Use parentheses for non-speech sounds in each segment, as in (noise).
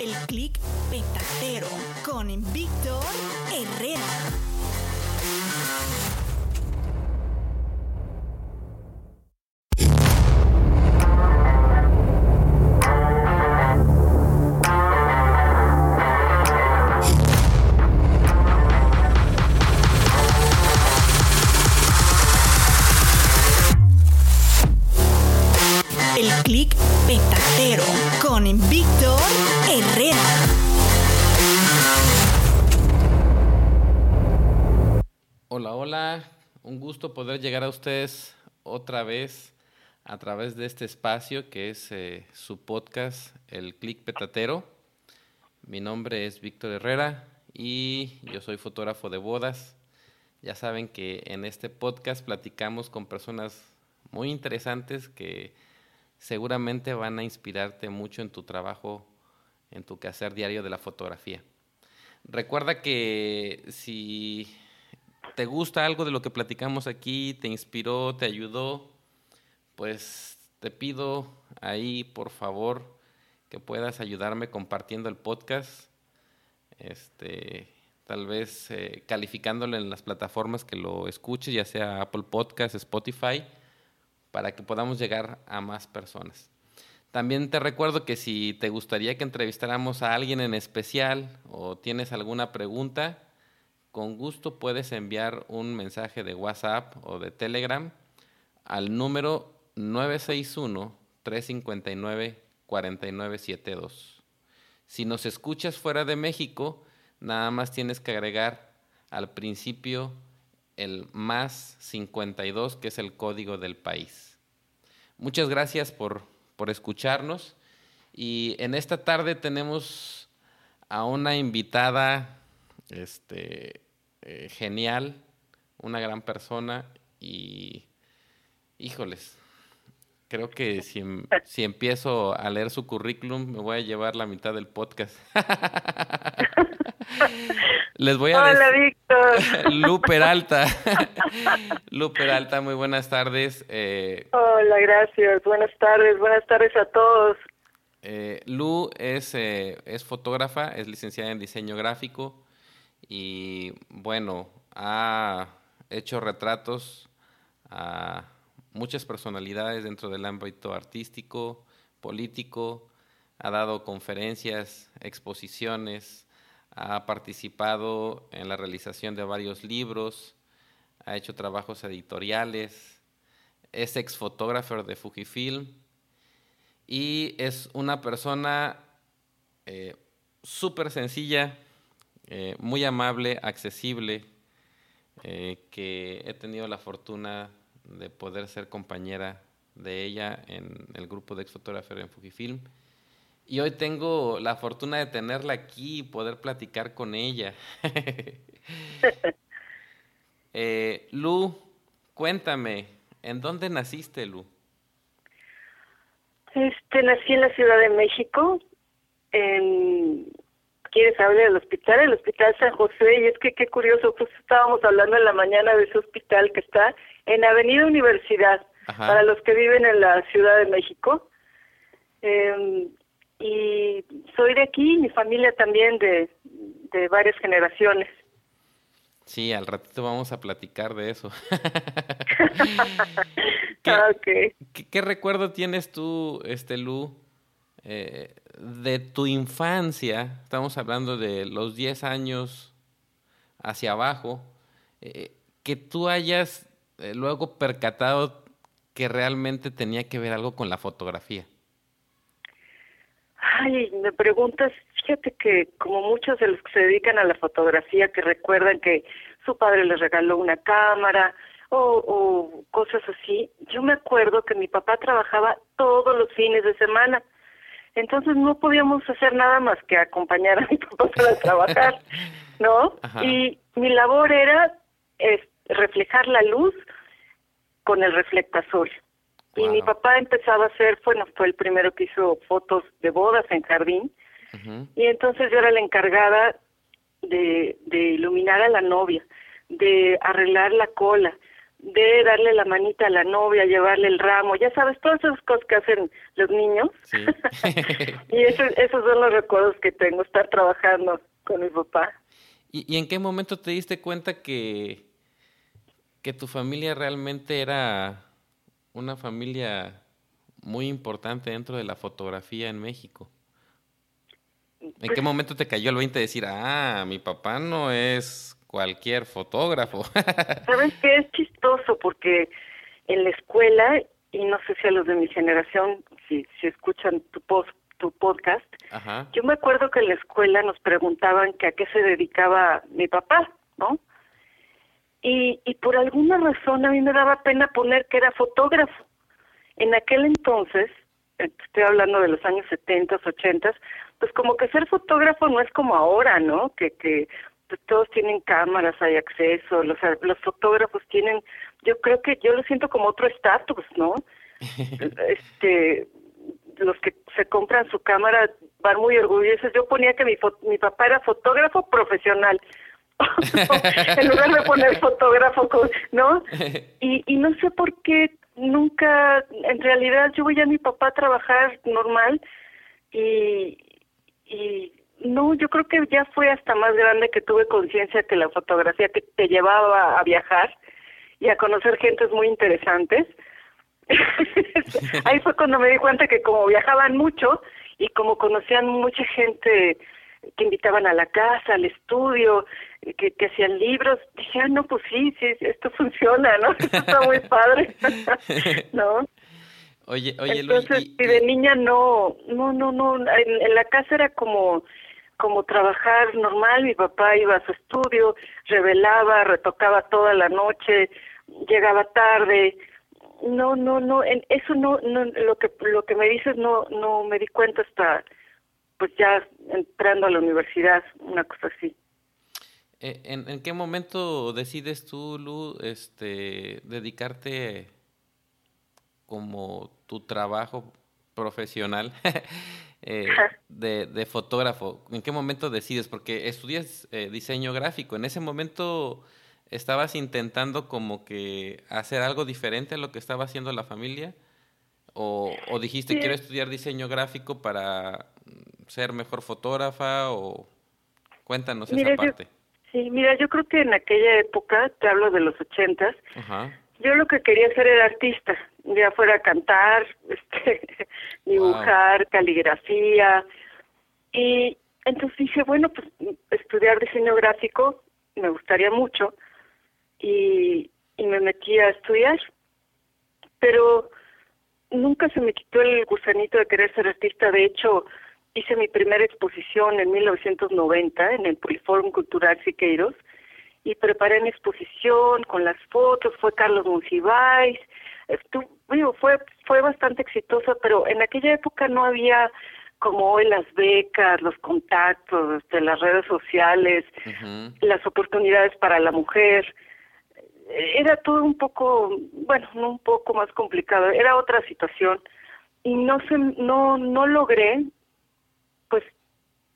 El clic Un gusto poder llegar a ustedes otra vez a través de este espacio que es eh, su podcast, El Click Petatero. Mi nombre es Víctor Herrera y yo soy fotógrafo de bodas. Ya saben que en este podcast platicamos con personas muy interesantes que seguramente van a inspirarte mucho en tu trabajo, en tu quehacer diario de la fotografía. Recuerda que si te gusta algo de lo que platicamos aquí, te inspiró, te ayudó, pues te pido ahí, por favor, que puedas ayudarme compartiendo el podcast, este, tal vez eh, calificándolo en las plataformas que lo escuches, ya sea Apple Podcast, Spotify, para que podamos llegar a más personas. También te recuerdo que si te gustaría que entrevistáramos a alguien en especial o tienes alguna pregunta, con gusto puedes enviar un mensaje de WhatsApp o de Telegram al número 961-359-4972. Si nos escuchas fuera de México, nada más tienes que agregar al principio el más 52, que es el código del país. Muchas gracias por, por escucharnos y en esta tarde tenemos a una invitada este, eh, genial, una gran persona y, híjoles, creo que si, em- si empiezo a leer su currículum me voy a llevar la mitad del podcast. (laughs) Les voy a Hola, decir... Víctor. (laughs) Lu Peralta. (laughs) Lu Peralta, muy buenas tardes. Eh, Hola, gracias. Buenas tardes. Buenas tardes a todos. eh, Lu es, eh, es fotógrafa, es licenciada en diseño gráfico y bueno, ha hecho retratos a muchas personalidades dentro del ámbito artístico, político, ha dado conferencias, exposiciones, ha participado en la realización de varios libros, ha hecho trabajos editoriales, es exfotógrafo de Fujifilm y es una persona eh, súper sencilla, eh, muy amable, accesible, eh, que he tenido la fortuna de poder ser compañera de ella en el grupo de exfotógrafos en Fujifilm. y hoy tengo la fortuna de tenerla aquí y poder platicar con ella. (laughs) eh, Lu, cuéntame, ¿en dónde naciste, Lu? Este, nací en la Ciudad de México, en ¿Quieres hablar del hospital? El Hospital San José, y es que qué curioso, pues estábamos hablando en la mañana de ese hospital que está en Avenida Universidad, para los que viven en la Ciudad de México. Eh, y soy de aquí, mi familia también de, de varias generaciones. Sí, al ratito vamos a platicar de eso. (laughs) (laughs) Ah, ¿Qué, ¿qué, recuerdo tienes tú, este Lu, eh, de tu infancia? Estamos hablando de los 10 años hacia abajo, eh, que tú hayas eh, luego percatado que realmente tenía que ver algo con la fotografía. Ay, me preguntas, fíjate que como muchos de los que se dedican a la fotografía que recuerdan que su padre les regaló una cámara o, o cosas así, yo me acuerdo que mi papá trabajaba todos los fines de semana, entonces no podíamos hacer nada más que acompañar a mi papá (laughs) para trabajar, ¿no? Y mi labor era es, reflejar la luz con el reflectasol. Y mi papá empezaba a hacer, bueno, fue el primero que hizo fotos de bodas en jardín. Y entonces yo era la encargada de, de iluminar a la novia, de arreglar la cola, de darle la manita a la novia, llevarle el ramo, ya sabes, todas esas cosas que hacen los niños. (laughs) y eso, esos son los recuerdos que tengo, estar trabajando con mi papá. ¿Y, ¿Y en qué momento te diste cuenta que, que tu familia realmente era una familia muy importante dentro de la fotografía en México. ¿En qué pues momento te cayó el 20 de decir, ah, mi papá no es cualquier fotógrafo? (laughs) ¿Sabes qué? Es chistoso porque en la escuela, y no sé si a los de mi generación, si, si escuchan tu, post, tu podcast, yo me acuerdo que en la escuela nos preguntaban que a qué se dedicaba mi papá, ¿no? y, y por alguna razón a mí me daba pena poner que era fotógrafo. En aquel entonces, eh, estoy hablando de los años 70, 80, pues como que ser fotógrafo no es como ahora, ¿no? Que, que todos tienen cámaras, hay acceso, los, los fotógrafos tienen, yo creo que yo lo siento como otro estatus, ¿no? (laughs) este, los que se compran su cámara van muy orgullosos. Yo ponía que mi, mi papá era fotógrafo profesional. (laughs) en lugar de poner fotógrafo, ¿no? (laughs) Y, y no sé por qué nunca, en realidad yo voy a mi papá a trabajar normal y, y no, yo creo que ya fue hasta más grande que tuve conciencia que la fotografía que te llevaba a viajar y a conocer gentes muy interesantes. (laughs) Ahí fue cuando me di cuenta que como viajaban mucho y como conocían mucha gente que invitaban a la casa, al estudio, que, que hacían libros, dije, ah, no, pues sí, sí, esto (laughs) funciona, ¿no? Esto está muy padre, (laughs) ¿no? Oye, oye, Entonces, y, de niña no, no, no, no, en, la casa era como como trabajar normal, mi papá iba a su estudio, revelaba, retocaba toda la noche, llegaba tarde, no, no, no, en eso no, no, lo que lo que me dices no, no me di cuenta hasta pues ya entrando a la universidad, una cosa así. Eh, ¿En, ¿En, qué momento decides tú, Lu, este, dedicarte como tu trabajo profesional (laughs) eh, de, de, fotógrafo? ¿En qué momento decides? Porque estudias eh, diseño gráfico. ¿En ese momento estabas intentando como que hacer algo diferente a lo que estaba haciendo la familia? ¿O, o dijiste, quiero estudiar diseño gráfico para ser mejor fotógrafa o cuéntanos esa parte. sí, mira, yo creo que en aquella época, te hablo de los ochentas, yo lo que quería hacer era artista, ya fuera cantar, (laughs) este, dibujar, caligrafía, y entonces dije, bueno, pues estudiar diseño gráfico me gustaría mucho, y, y me metí a estudiar, pero nunca se me quitó el gusanito de querer ser artista, de hecho, hice mi primera exposición en 1990 en el Poliforum Cultural Siqueiros y preparé mi exposición con las fotos, fue Carlos Monsiváis, fue, fue bastante exitosa, pero en aquella época no había como hoy las becas, los contactos de las redes sociales, las oportunidades para la mujer. Era todo un poco, bueno, no un poco más complicado, era otra situación y no se, no no logré pues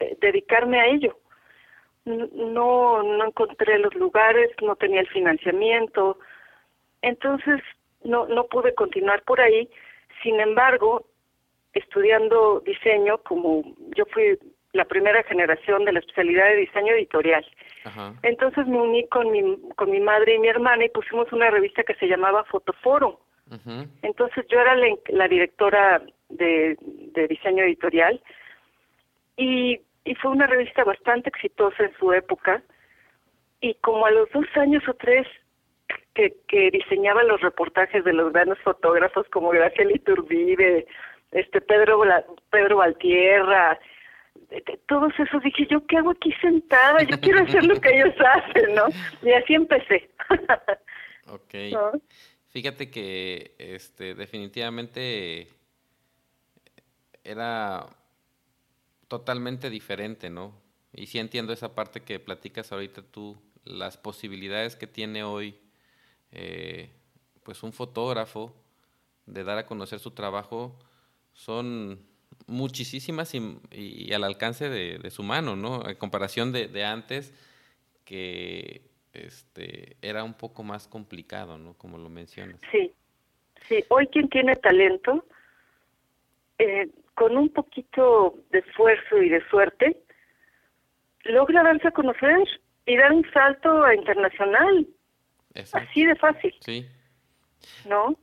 eh, dedicarme a ello. No no encontré los lugares, no tenía el financiamiento. Entonces no no pude continuar por ahí. Sin embargo, estudiando diseño, como yo fui la primera generación de la especialidad de diseño editorial. Entonces me uní con mi, con mi madre y mi hermana y pusimos una revista que se llamaba Fotoforo. Entonces yo era la, directora de, de, diseño editorial y, y fue una revista bastante exitosa en su época y como a los dos años o tres que, que diseñaba los reportajes de los grandes fotógrafos como Graciela Iturbide, este Pedro Pedro Valtierra, todos esos dije yo qué hago aquí sentada, yo quiero hacer lo que ellos (laughs) hacen, ¿no? Y así empecé. (laughs) ok. Fíjate que este definitivamente era totalmente diferente, ¿no? Y sí entiendo esa parte que platicas ahorita tú, las posibilidades que tiene hoy, eh, pues un fotógrafo de dar a conocer su trabajo, son muchísimas y, al alcance de, su mano, ¿no? En comparación de, antes, que este, era un poco más complicado, ¿no? Como lo mencionas. Sí, sí. Hoy quien tiene talento, eh, con un poquito de esfuerzo y de suerte, logra darse a conocer y dar un salto a internacional. Así de fácil. Sí. ¿No?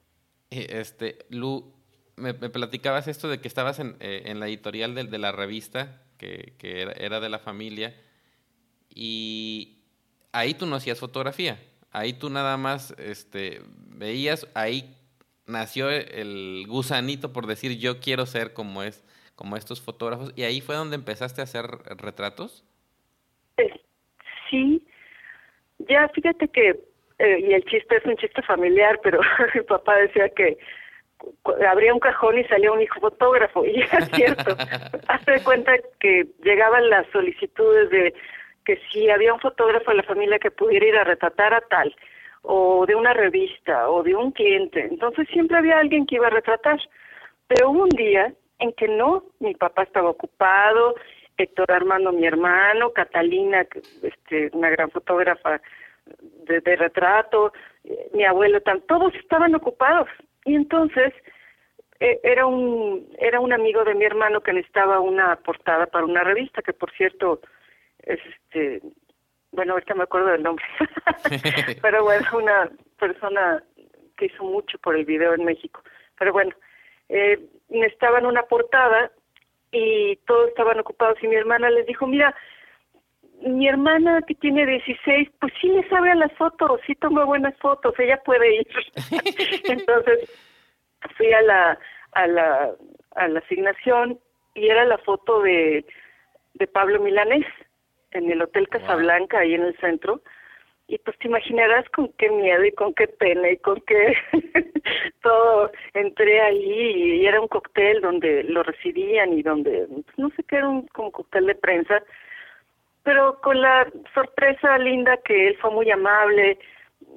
Este, Lu, me, platicabas esto de que estabas en, eh, en la editorial de, de, la revista, que, que era, era, de la familia, y ahí tú no hacías fotografía, ahí tú nada más este, veías, ahí nació el gusanito por decir yo quiero ser como es como estos fotógrafos y ahí fue donde empezaste a hacer retratos eh, sí ya fíjate que eh, y el chiste es un chiste familiar pero (laughs) mi papá decía que abría un cajón y salía un hijo fotógrafo, y es cierto. (laughs) Hazte cuenta que llegaban las solicitudes de que si había un fotógrafo en la familia que pudiera ir a retratar a tal, o de una revista, o de un cliente, entonces siempre había alguien que iba a retratar. Pero hubo un día en que no, mi papá estaba ocupado, Héctor Armando, mi hermano, Catalina, este, una gran fotógrafa de, retrato, eh, mi abuelo, todos estaban ocupados. Y entonces e, era un era un amigo de mi hermano que necesitaba una portada para una revista que por cierto es este bueno ahorita me acuerdo del nombre. (laughs) (laughs) Pero bueno una persona que hizo mucho por el video en México. Pero bueno eh, necesitaban una portada y todos estaban ocupados y mi hermana les dijo mira mi hermana que tiene 16, pues sí le sabe a las fotos, sí toma buenas fotos, ella puede ir. (laughs) Entonces fui a la, a la, a la asignación y era la foto de, de Pablo Milanés en el Hotel Casablanca, ahí en el centro. Y pues te imaginarás con qué miedo y con qué pena y con qué (laughs) todo entré ahí y era un cóctel donde lo recibían y donde, pues, no sé qué, era un como cóctel de prensa pero con la sorpresa linda que él fue muy amable,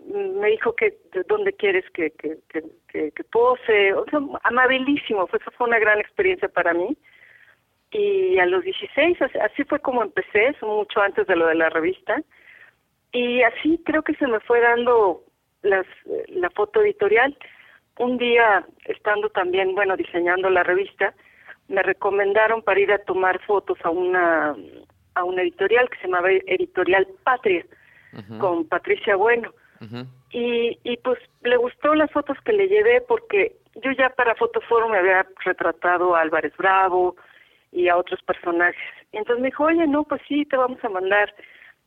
me dijo que dónde quieres que, que, que, que, pose, o sea, amabilísimo, fue, fue una gran experiencia para mí. Y a los 16, así fue como empecé, mucho antes de lo de la revista, y así creo que se me fue dando las, la foto editorial. Un día, estando también, bueno, diseñando la revista, me recomendaron para ir a tomar fotos a una a una editorial que se llamaba Editorial Patria, con Patricia Bueno. y, y pues le gustó las fotos que le llevé porque yo ya para Fotoforum me había retratado a Álvarez Bravo y a otros personajes. Entonces me dijo, oye, no, pues sí, te vamos a mandar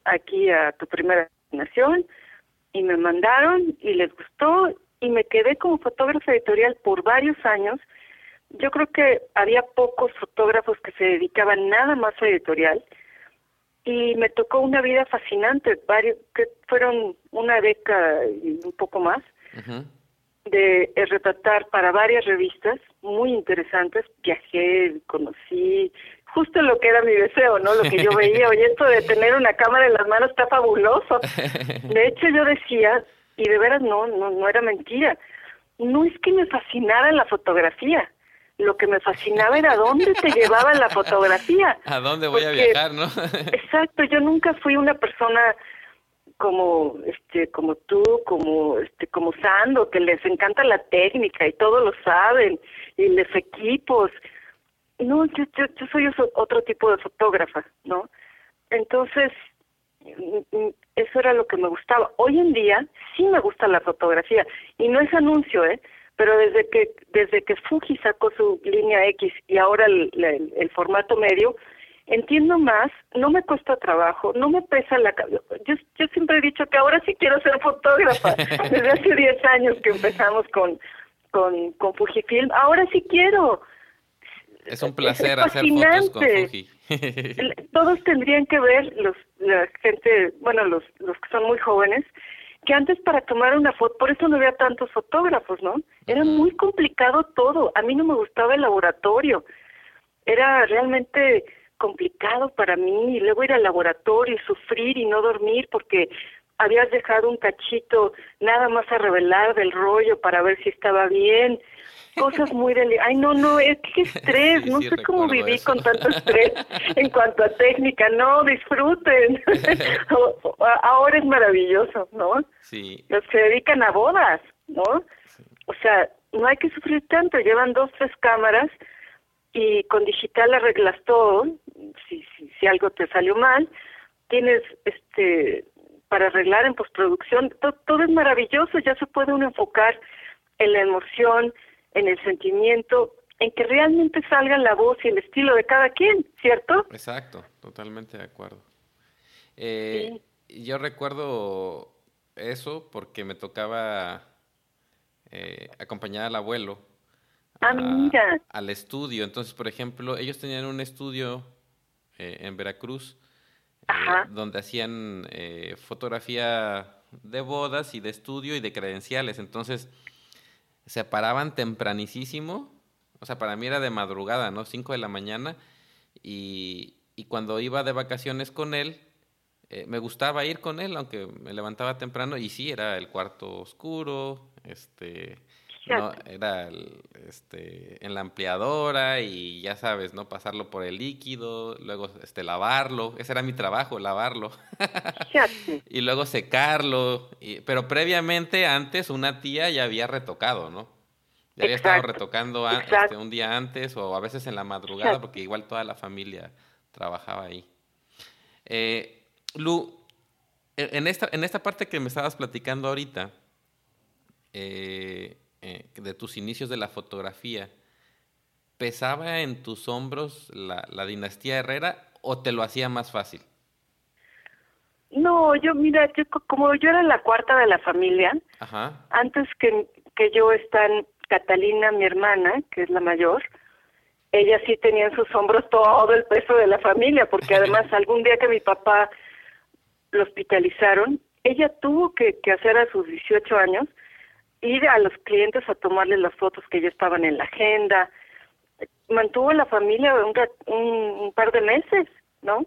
aquí a tu primera asignación. Y me mandaron y les gustó y me quedé como fotógrafa editorial por varios años. Yo creo que había pocos fotógrafos que se dedicaban nada más a editorial y me tocó una vida fascinante, varios, que fueron una década y un poco más. De retratar para varias revistas muy interesantes. Viajé, conocí justo lo que era mi deseo, ¿no? Lo que yo (laughs) veía. Oye, esto de tener una cámara en las manos está fabuloso. (laughs) De hecho, yo decía, y de veras no, no, no era mentira, no es que me fascinara la fotografía. Lo que me fascinaba era dónde te llevaba la fotografía. (laughs) ¿A dónde voy a viajar, no? exacto, yo nunca fui una persona como este como tú como este como Sando que les encanta la técnica y todo lo saben y los equipos. No yo, yo, yo soy otro tipo de fotógrafa no entonces mm, mm, eso era lo que me gustaba. Hoy en día sí me gusta la fotografía y no es anuncio eh pero desde que desde que Fuji sacó su línea X y ahora el, el formato medio entiendo más, no me cuesta trabajo, no me pesa la yo, yo siempre he dicho que ahora sí quiero ser fotógrafa, (laughs) desde hace 10 años que empezamos con, con, con Fujifilm, ahora sí quiero. Es un placer hacer fotos con Fuji. (laughs) Todos tendrían que ver, los, la gente, bueno, los, los que son muy jóvenes, que antes para tomar una foto, por eso no había tantos fotógrafos, ¿no? Era muy complicado todo, a mí no me gustaba el laboratorio, era realmente complicado para mí y luego ir al laboratorio y sufrir y no dormir porque habías dejado un cachito nada más a revelar del rollo para ver si estaba bien, cosas muy delicadas. Ay, no, no, es que (laughs) estrés, no sé cómo viví con tanto estrés (laughs) en cuanto a técnica, no, disfruten. (laughs) Ahora es maravilloso, ¿no? Sí. Los que se dedican a bodas, ¿no? O sea, no hay que sufrir tanto, llevan dos, tres cámaras y con digital arreglas todo, si, si, si algo te salió mal, tienes este para arreglar en postproducción, todo, es maravilloso, ya se puede uno enfocar en la emoción, en el sentimiento, en que realmente salga la voz y el estilo de cada quien, ¿cierto? Exacto, totalmente de acuerdo. Eh, Yo recuerdo eso porque me tocaba eh, acompañar al abuelo Ah, al estudio. Entonces, por ejemplo, ellos tenían un estudio eh, en Veracruz eh, donde hacían eh, fotografía de bodas y de estudio y de credenciales. Entonces, se paraban tempranísimo. O sea, para mí era de madrugada, ¿no? Cinco de la mañana. Y, y cuando iba de vacaciones con él, me gustaba ir con él, aunque me levantaba temprano. Y sí, era el cuarto oscuro, este no, era este, en la ampliadora y ya sabes, ¿no? Pasarlo por el líquido, luego este, lavarlo. Ese era mi trabajo, lavarlo. (laughs) y luego secarlo. Y, pero previamente, antes, una tía ya había retocado, ¿no? Ya había estado retocando este, un día antes o a veces en la madrugada, porque igual toda la familia trabajaba ahí. Eh, Lu, e, en esta, en esta parte que me estabas platicando ahorita, eh, eh, de tus inicios de la fotografía, ¿pesaba en tus hombros la, dinastía Herrera o te lo hacía más fácil? No, yo, mira, yo, como yo era la cuarta de la familia, antes que, que yo están Catalina, mi hermana, que es la mayor, ella sí tenía en sus hombros todo el peso de la familia, porque (laughs) además algún día que mi papá lo hospitalizaron, ella tuvo que, que hacer a sus 18 años ir a los clientes a tomarles las fotos que ya estaban en la agenda. Mantuvo la familia un, un, par de meses, ¿no?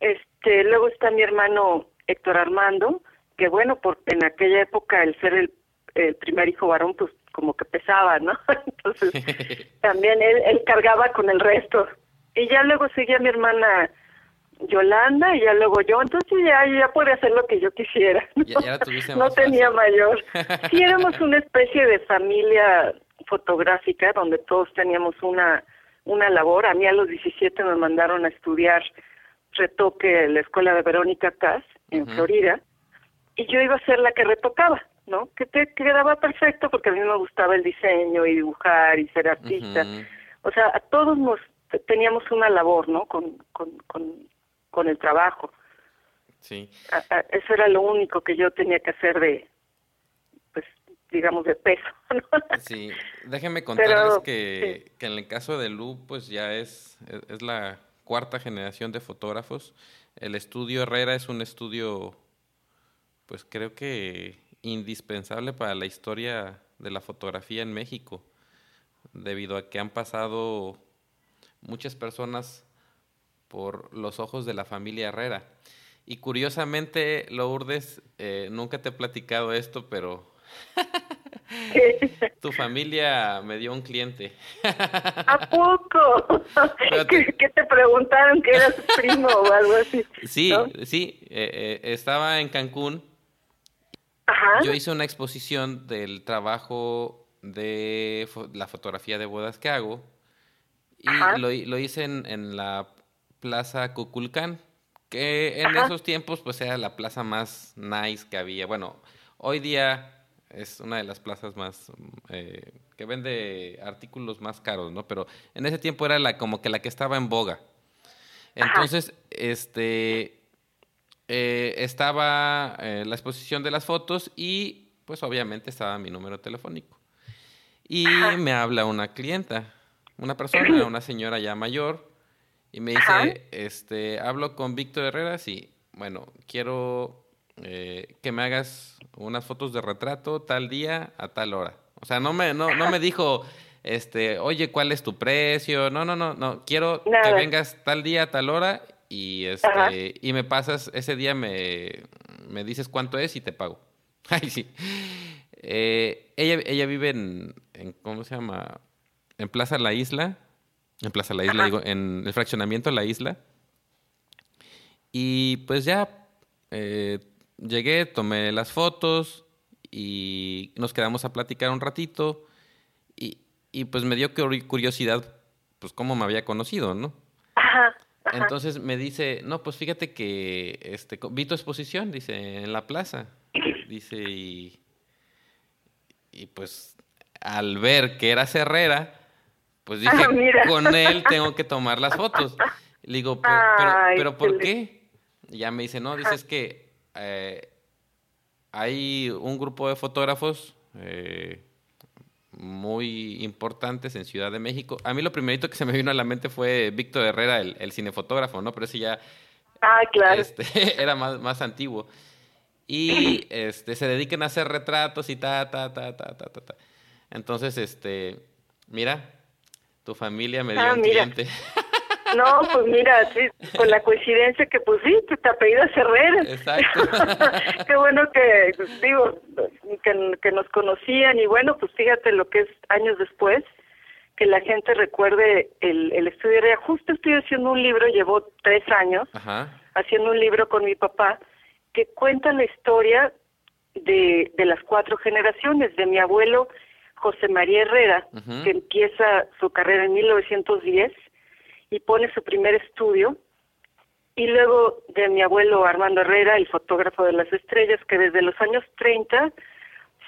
Este, luego está mi hermano Héctor Armando, que bueno, por en aquella época el ser el, el primer hijo varón, pues como que pesaba, ¿no? (laughs) Entonces (laughs) también él, él cargaba con el resto. Y ya luego seguía mi hermana Yolanda y ya luego yo, entonces ya, ya podía hacer lo que yo quisiera. No, (laughs) tenía mayor. Sí, (laughs) éramos una especie de familia fotográfica donde todos teníamos una, una labor. A mí a los 17 me mandaron a estudiar retoque en la escuela de Verónica Cass en Florida y yo iba a ser la que retocaba, ¿no? Que te quedaba perfecto porque a mí me gustaba el diseño y dibujar y ser artista. O sea, a todos nos teníamos una labor, ¿no? Con, con, con, con el trabajo. Sí. eso era lo único que yo tenía que hacer de, pues, digamos, de peso. (laughs) Sí, déjenme contarles que, que, en el caso de Lu, pues ya es, es la cuarta generación de fotógrafos. El estudio Herrera es un estudio, pues creo que indispensable para la historia de la fotografía en México, debido a que han pasado muchas personas por los ojos de la familia Herrera. Y curiosamente, Lourdes, eh, nunca te he platicado esto, pero (laughs) tu familia me dio un cliente. ¿A poco? (laughs) ¿Qué, te preguntaron que eras primo o algo así? Sí, sí, eh, eh, estaba en Cancún. Yo hice una exposición del trabajo de la fotografía de bodas que hago y lo, lo, hice en, en la Plaza Cuculcán, que en esos tiempos pues era la plaza más nice que había. Bueno, hoy día es una de las plazas más eh, que vende artículos más caros, ¿no? Pero en ese tiempo era la como que la que estaba en boga. Entonces, este eh, estaba eh, la exposición de las fotos y pues obviamente estaba mi número telefónico. Y me habla una clienta, una persona, una señora ya mayor, y me dice, este, hablo con Víctor Herrera, sí, bueno, quiero eh, que me hagas unas fotos de retrato tal día a tal hora. O sea, no me, no, no me dijo, este, oye, ¿cuál es tu precio? No, no, no, no, quiero que vengas tal día a tal hora y, este, y me pasas, ese día me, me dices cuánto es y te pago. (laughs) Ay, sí. Eh, ella, ella vive en, en, ¿cómo se llama? En Plaza La Isla, en Plaza La Isla, digo, en el fraccionamiento La Isla. Y pues ya eh, llegué, tomé las fotos y nos quedamos a platicar un ratito. Y, y pues me dio curiosidad, pues cómo me había conocido, ¿no? Ajá, Entonces me dice, no, pues fíjate que este, vi tu exposición, dice, en la plaza. Dice, y, y pues al ver que era Herrera, pues dije, con él tengo que tomar las fotos. Le digo, pero, pero, ¿por qué? Y ya me dice, no, dices que eh, hay un grupo de fotógrafos eh, muy importantes en Ciudad de México. A mí lo primerito que se me vino a la mente fue Víctor Herrera, el, cinefotógrafo, ¿no? Pero ese ya ah, claro. este, (laughs) era más, más antiguo. Y este, se dedican a hacer retratos y ta, ta, ta, ta, ta, ta. Entonces, este, mira, tu familia me dio ah. (laughs) No, pues mira, sí, con la coincidencia que pues sí, te apellidas Herrera. Exacto. (laughs) Qué bueno que, pues, digo, que, nos conocían y bueno, pues fíjate lo que es años después, que la gente recuerde el, el estudio Herrera. Justo estoy haciendo un libro, llevo tres años, haciendo un libro con mi papá, que cuenta la historia de, de las cuatro generaciones, de mi abuelo José María Herrera, que empieza su carrera en 1910 y pone su primer estudio, y luego de mi abuelo Armando Herrera, el fotógrafo de las estrellas, que desde los años 30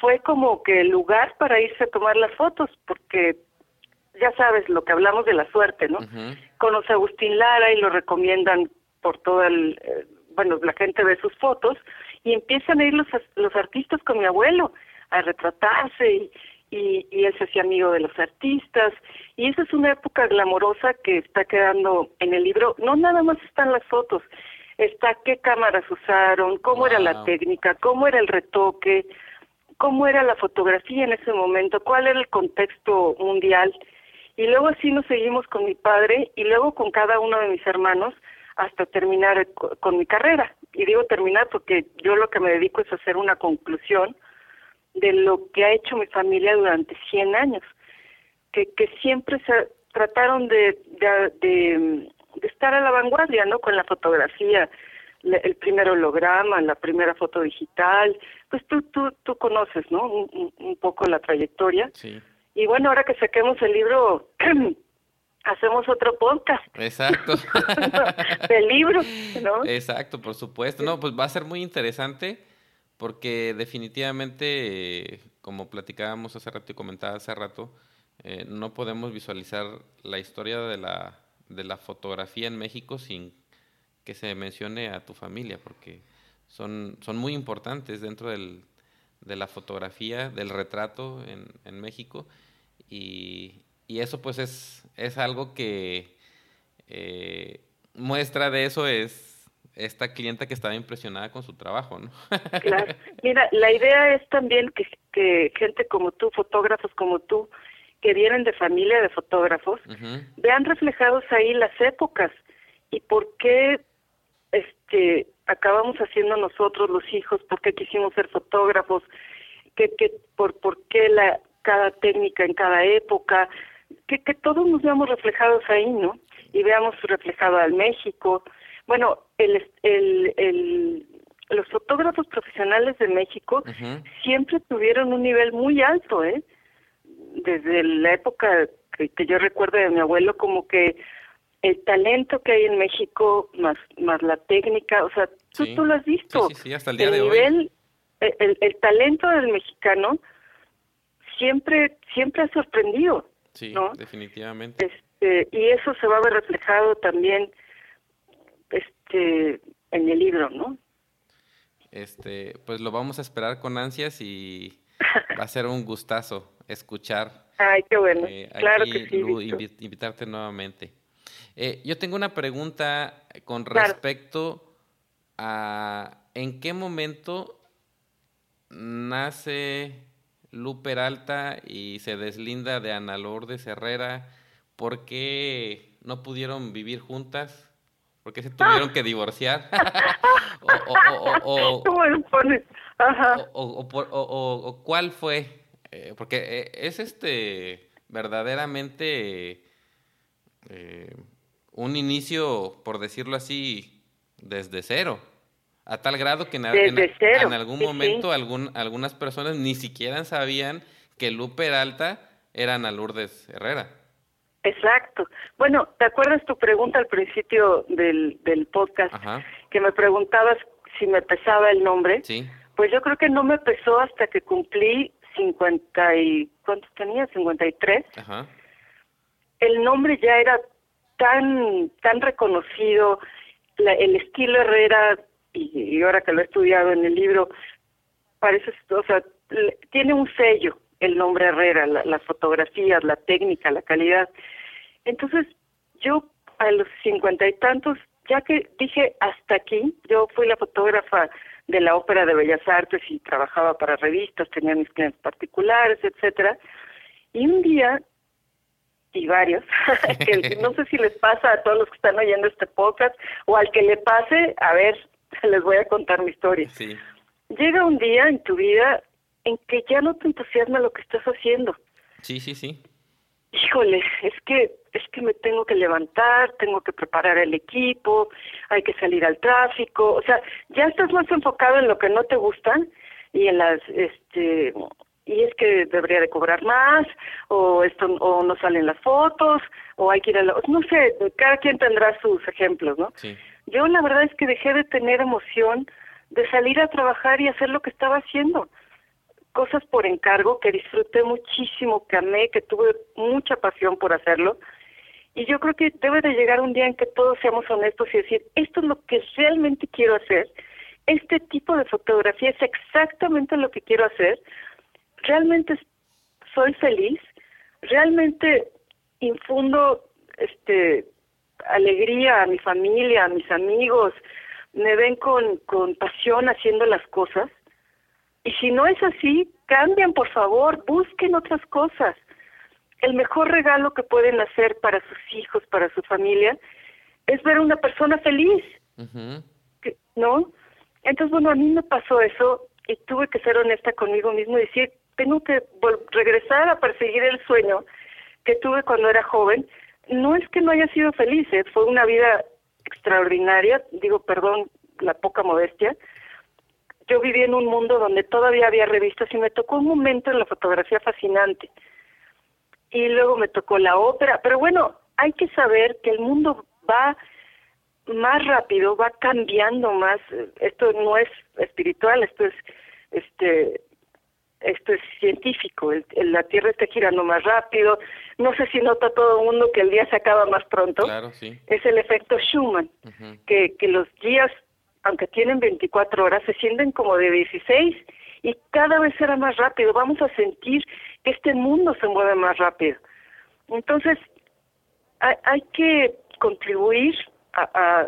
fue como que el lugar para irse a tomar las fotos, porque ya sabes lo que hablamos de la suerte, ¿no? Conoce a Agustín Lara y lo recomiendan por todo el, eh, bueno, la gente ve sus fotos y empiezan a ir los, los artistas con mi abuelo a retratarse y, y, y él se hacía amigo de los artistas y esa es una época glamorosa que está quedando en el libro. No nada más están las fotos, está qué cámaras usaron, cómo era la técnica, cómo era el retoque, cómo era la fotografía en ese momento, cuál era el contexto mundial. Y luego así nos seguimos con mi padre y luego con cada uno de mis hermanos hasta terminar con mi carrera. Y digo terminar porque yo lo que me dedico es hacer una conclusión de lo que ha hecho mi familia durante 100 años, que, que siempre se trataron de, de, estar a la vanguardia, ¿no? Con la fotografía, el primer holograma, la primera foto digital, pues tú, tú, tú conoces, ¿no? Un, poco la trayectoria. Sí. Y bueno, ahora que saquemos el libro, (clears throat) hacemos otro podcast. Exacto. (laughs) Del libro, ¿no? Exacto, por supuesto. No, pues va a ser muy interesante porque definitivamente, como platicábamos hace rato y comentaba hace rato, eh, no podemos visualizar la historia de la, de la fotografía en México sin que se mencione a tu familia, porque son, son muy importantes dentro del, de la fotografía, del retrato en, en México, y, y, eso pues es, es algo que eh, muestra de eso es esta clienta que estaba impresionada con su trabajo, ¿no? (laughs) claro. Mira, la idea es también que, que gente como tú, fotógrafos como tú, que vienen de familia de fotógrafos, vean reflejados ahí las épocas y por qué este acabamos haciendo nosotros los hijos, por qué quisimos ser fotógrafos, que, que por, por qué la cada técnica en cada época, que, que todos nos veamos reflejados ahí, ¿no? Y veamos reflejado al México. Bueno, el, el, el, los fotógrafos profesionales de México siempre tuvieron un nivel muy alto, ¿eh? Desde la época que, que yo recuerdo de mi abuelo, como que el talento que hay en México, más, más la técnica, o sea, tú, tú lo has visto. Sí, sí, hasta el día de hoy. El, el talento del mexicano siempre siempre ha sorprendido. Sí, definitivamente. Este, y eso se va a ver reflejado también este en el libro, ¿no? Este, pues lo vamos a esperar con ansias y (laughs) va a ser un gustazo escuchar. Ay, qué bueno. Eh, claro que sí. invitarte nuevamente. Eh, yo tengo una pregunta con respecto a en qué momento nace Lu Peralta y se deslinda de Ana Lourdes Herrera. ¿Por qué no pudieron vivir juntas? ¿Por qué se tuvieron que divorciar? o, o, cuál fue? Eh, porque eh, es este verdaderamente eh, un inicio, por decirlo así, desde cero. A tal grado que en, algún momento Algún, algunas personas ni siquiera sabían que Lupe Peralta era Ana Lourdes Herrera. Exacto. Bueno, ¿te acuerdas tu pregunta al principio del, del podcast? Que me preguntabas si me pesaba el nombre. Sí. Pues yo creo que no me pesó hasta que cumplí 50 y... ¿Cuántos tenía? 53. Ajá. El nombre ya era tan, tan reconocido, el estilo Herrera y, ahora que lo he estudiado en el libro, parece, o sea, tiene un sello el nombre Herrera, las fotografías, la técnica, la calidad. Entonces, yo a los cincuenta y tantos, ya que dije hasta aquí, yo fui la fotógrafa de la Ópera de Bellas Artes y trabajaba para revistas, tenía mis clientes particulares, etcétera. Y un día, y varios, (laughs) que no sé si les pasa a todos los que están oyendo este podcast o al que le pase, a ver, (laughs) les voy a contar mi historia. Sí. Llega un día en tu vida en que ya no te entusiasma lo que estás haciendo. Sí, sí, sí. Híjole, es que es que me tengo que levantar, tengo que preparar el equipo, hay que salir al tráfico, o sea, ya estás más enfocado en lo que no te gusta y en las este y es que debería de cobrar más o esto o no salen las fotos o hay que ir a la, no sé, cada quien tendrá sus ejemplos, ¿no? Sí. Yo la verdad es que dejé de tener emoción de salir a trabajar y hacer lo que estaba haciendo. Cosas por encargo que disfruté muchísimo, que amé, que tuve mucha pasión por hacerlo. Y yo creo que debe de llegar un día en que todos seamos honestos y decir, esto es lo que realmente quiero hacer, este tipo de fotografía es exactamente lo que quiero hacer, realmente soy feliz, realmente infundo este alegría a mi familia, a mis amigos, me ven con, con pasión haciendo las cosas. Y si no es así, cambien, por favor, busquen otras cosas. El mejor regalo que pueden hacer para sus hijos, para su familia, es ver a una persona feliz. ¿No? Entonces, bueno, a mí me pasó eso y tuve que ser honesta conmigo mismo y decir, tengo que regresar a perseguir el sueño que tuve cuando era joven no es que no haya sido feliz, ¿eh? fue una vida extraordinaria, digo, perdón, la poca modestia. Yo viví en un mundo donde todavía había revistas y me tocó un momento en la fotografía fascinante. Y luego me tocó la ópera, pero bueno, hay que saber que el mundo va más rápido, va cambiando más. Esto no es espiritual, esto es este esto es científico, el, la Tierra está girando más rápido, no sé si nota todo el mundo que el día se acaba más pronto, claro, sí. es el efecto Schumann, que, que los días, aunque tienen 24 horas, se sienten como de 16 y cada vez será más rápido, vamos a sentir que este mundo se mueve más rápido. Entonces, hay, que contribuir a,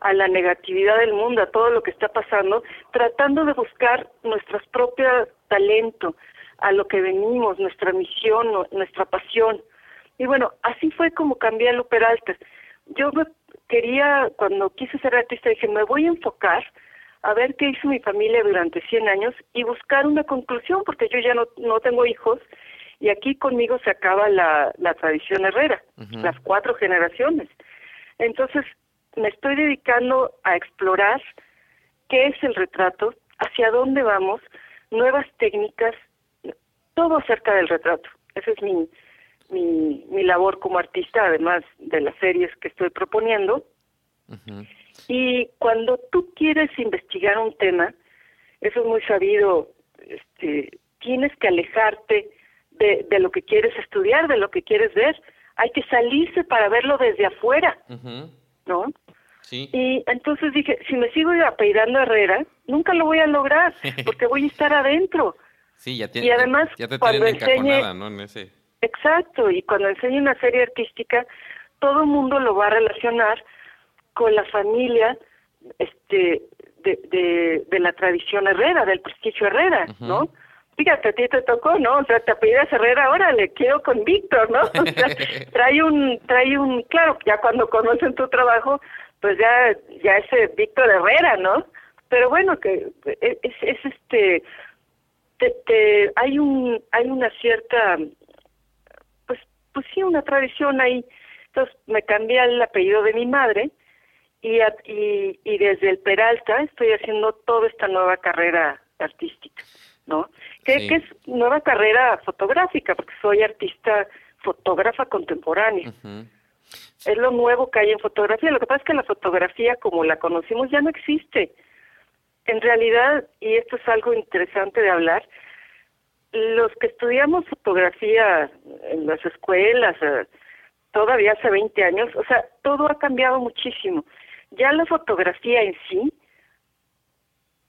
a, la negatividad del mundo, a todo lo que está pasando, tratando de buscar nuestro propio talento, a lo que venimos, nuestra misión, nuestra pasión. Y bueno, así fue como cambié a Lu Peralta. Yo quería, cuando quise ser artista, dije, me voy a enfocar a ver qué hizo mi familia durante 100 años y buscar una conclusión, porque yo ya no, no tengo hijos y aquí conmigo se acaba la, la tradición herrera, las cuatro generaciones. Entonces, me estoy dedicando a explorar qué es el retrato, hacia dónde vamos, nuevas técnicas, todo acerca del retrato. Esa es mi, mi, mi labor como artista, además de las series que estoy proponiendo. Y cuando tú quieres investigar un tema, eso es muy sabido, este, tienes que alejarte de, de lo que quieres estudiar, de lo que quieres ver. Hay que salirse para verlo desde afuera, ¿no? Sí. Y entonces dije, si me sigo apellidando Herrera, nunca lo voy a lograr, (laughs) porque voy a estar adentro. Sí, ya, y además, ya te cuando enseñe, ¿no? En ese... Exacto, y cuando enseñe una serie artística, todo el mundo lo va a relacionar con la familia este de, de, de la tradición herrera, del prestigio herrera, ¿no? Fíjate, a ti te tocó, ¿no? O sea, te apellidas Herrera, ahora le quiero con Víctor, ¿no? (laughs) O sea, (laughs) trae un, trae un, claro, ya cuando conocen tu trabajo, pues ya, ya es Víctor Herrera, ¿no? Pero bueno, que es, es este, te, te, hay un, hay una cierta, pues, sí, una tradición ahí. Entonces me cambié el apellido de mi madre y, y, y desde el Peralta estoy haciendo toda esta nueva carrera artística, ¿no? Que, que es nueva carrera fotográfica, porque soy artista fotógrafa contemporánea. Es lo nuevo que hay en fotografía. Lo que pasa es que la fotografía como la conocimos ya no existe. En realidad, y esto es algo interesante de hablar, los que estudiamos fotografía en las escuelas, eh, todavía hace 20 años, o sea, todo ha cambiado muchísimo. Ya la fotografía en sí,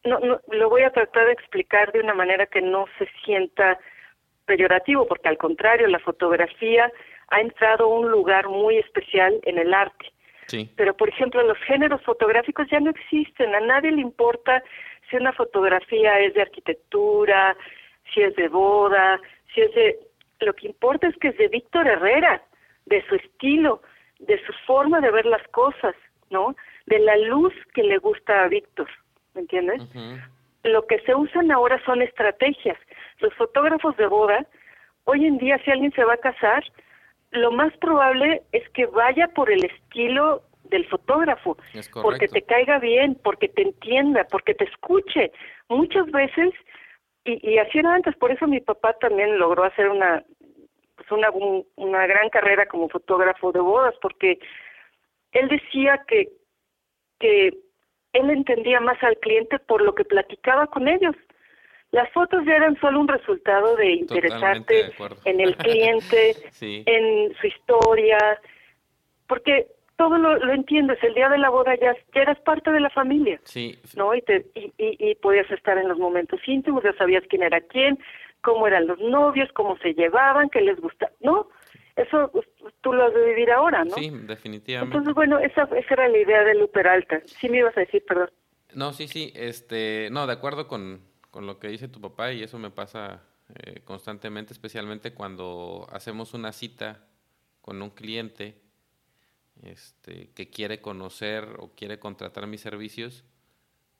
no, no, lo voy a tratar de explicar de una manera que no se sienta peyorativo, porque al contrario, la fotografía ha entrado a un lugar muy especial en el arte. Sí. Pero, por ejemplo, los géneros fotográficos ya no existen. A nadie le importa si una fotografía es de arquitectura, si es de boda, si es de... Lo que importa es que es de Víctor Herrera, de su estilo, de su forma de ver las cosas, ¿no? De la luz que le gusta a Víctor, ¿me entiendes? Lo que se usan ahora son estrategias. Los fotógrafos de boda, hoy en día si alguien se va a casar, lo más probable es que vaya por el estilo del fotógrafo, porque te caiga bien, porque te entienda, porque te escuche. Muchas veces, y, y así era antes, por eso mi papá también logró hacer una, pues una, una gran carrera como fotógrafo de bodas, porque él decía que, que él entendía más al cliente por lo que platicaba con ellos. Las fotos ya eran solo un resultado de interesarte en el cliente, (laughs) en su historia, porque todo lo, lo, entiendes, el día de la boda ya, ya eras parte de la familia, sí. ¿no? Y, te, y, y, podías estar en los momentos íntimos, ya sabías quién era quién, cómo eran los novios, cómo se llevaban, qué les gustaba, ¿no? Eso pues, tú lo has de vivir ahora, ¿no? Sí, definitivamente. Entonces, bueno, esa, esa era la idea de Luper Alta. Sí me ibas a decir, perdón. No, sí, sí, este, no, de acuerdo con, con lo que dice tu papá y eso me pasa eh, constantemente, especialmente cuando hacemos una cita con un cliente este, que quiere conocer o quiere contratar mis servicios,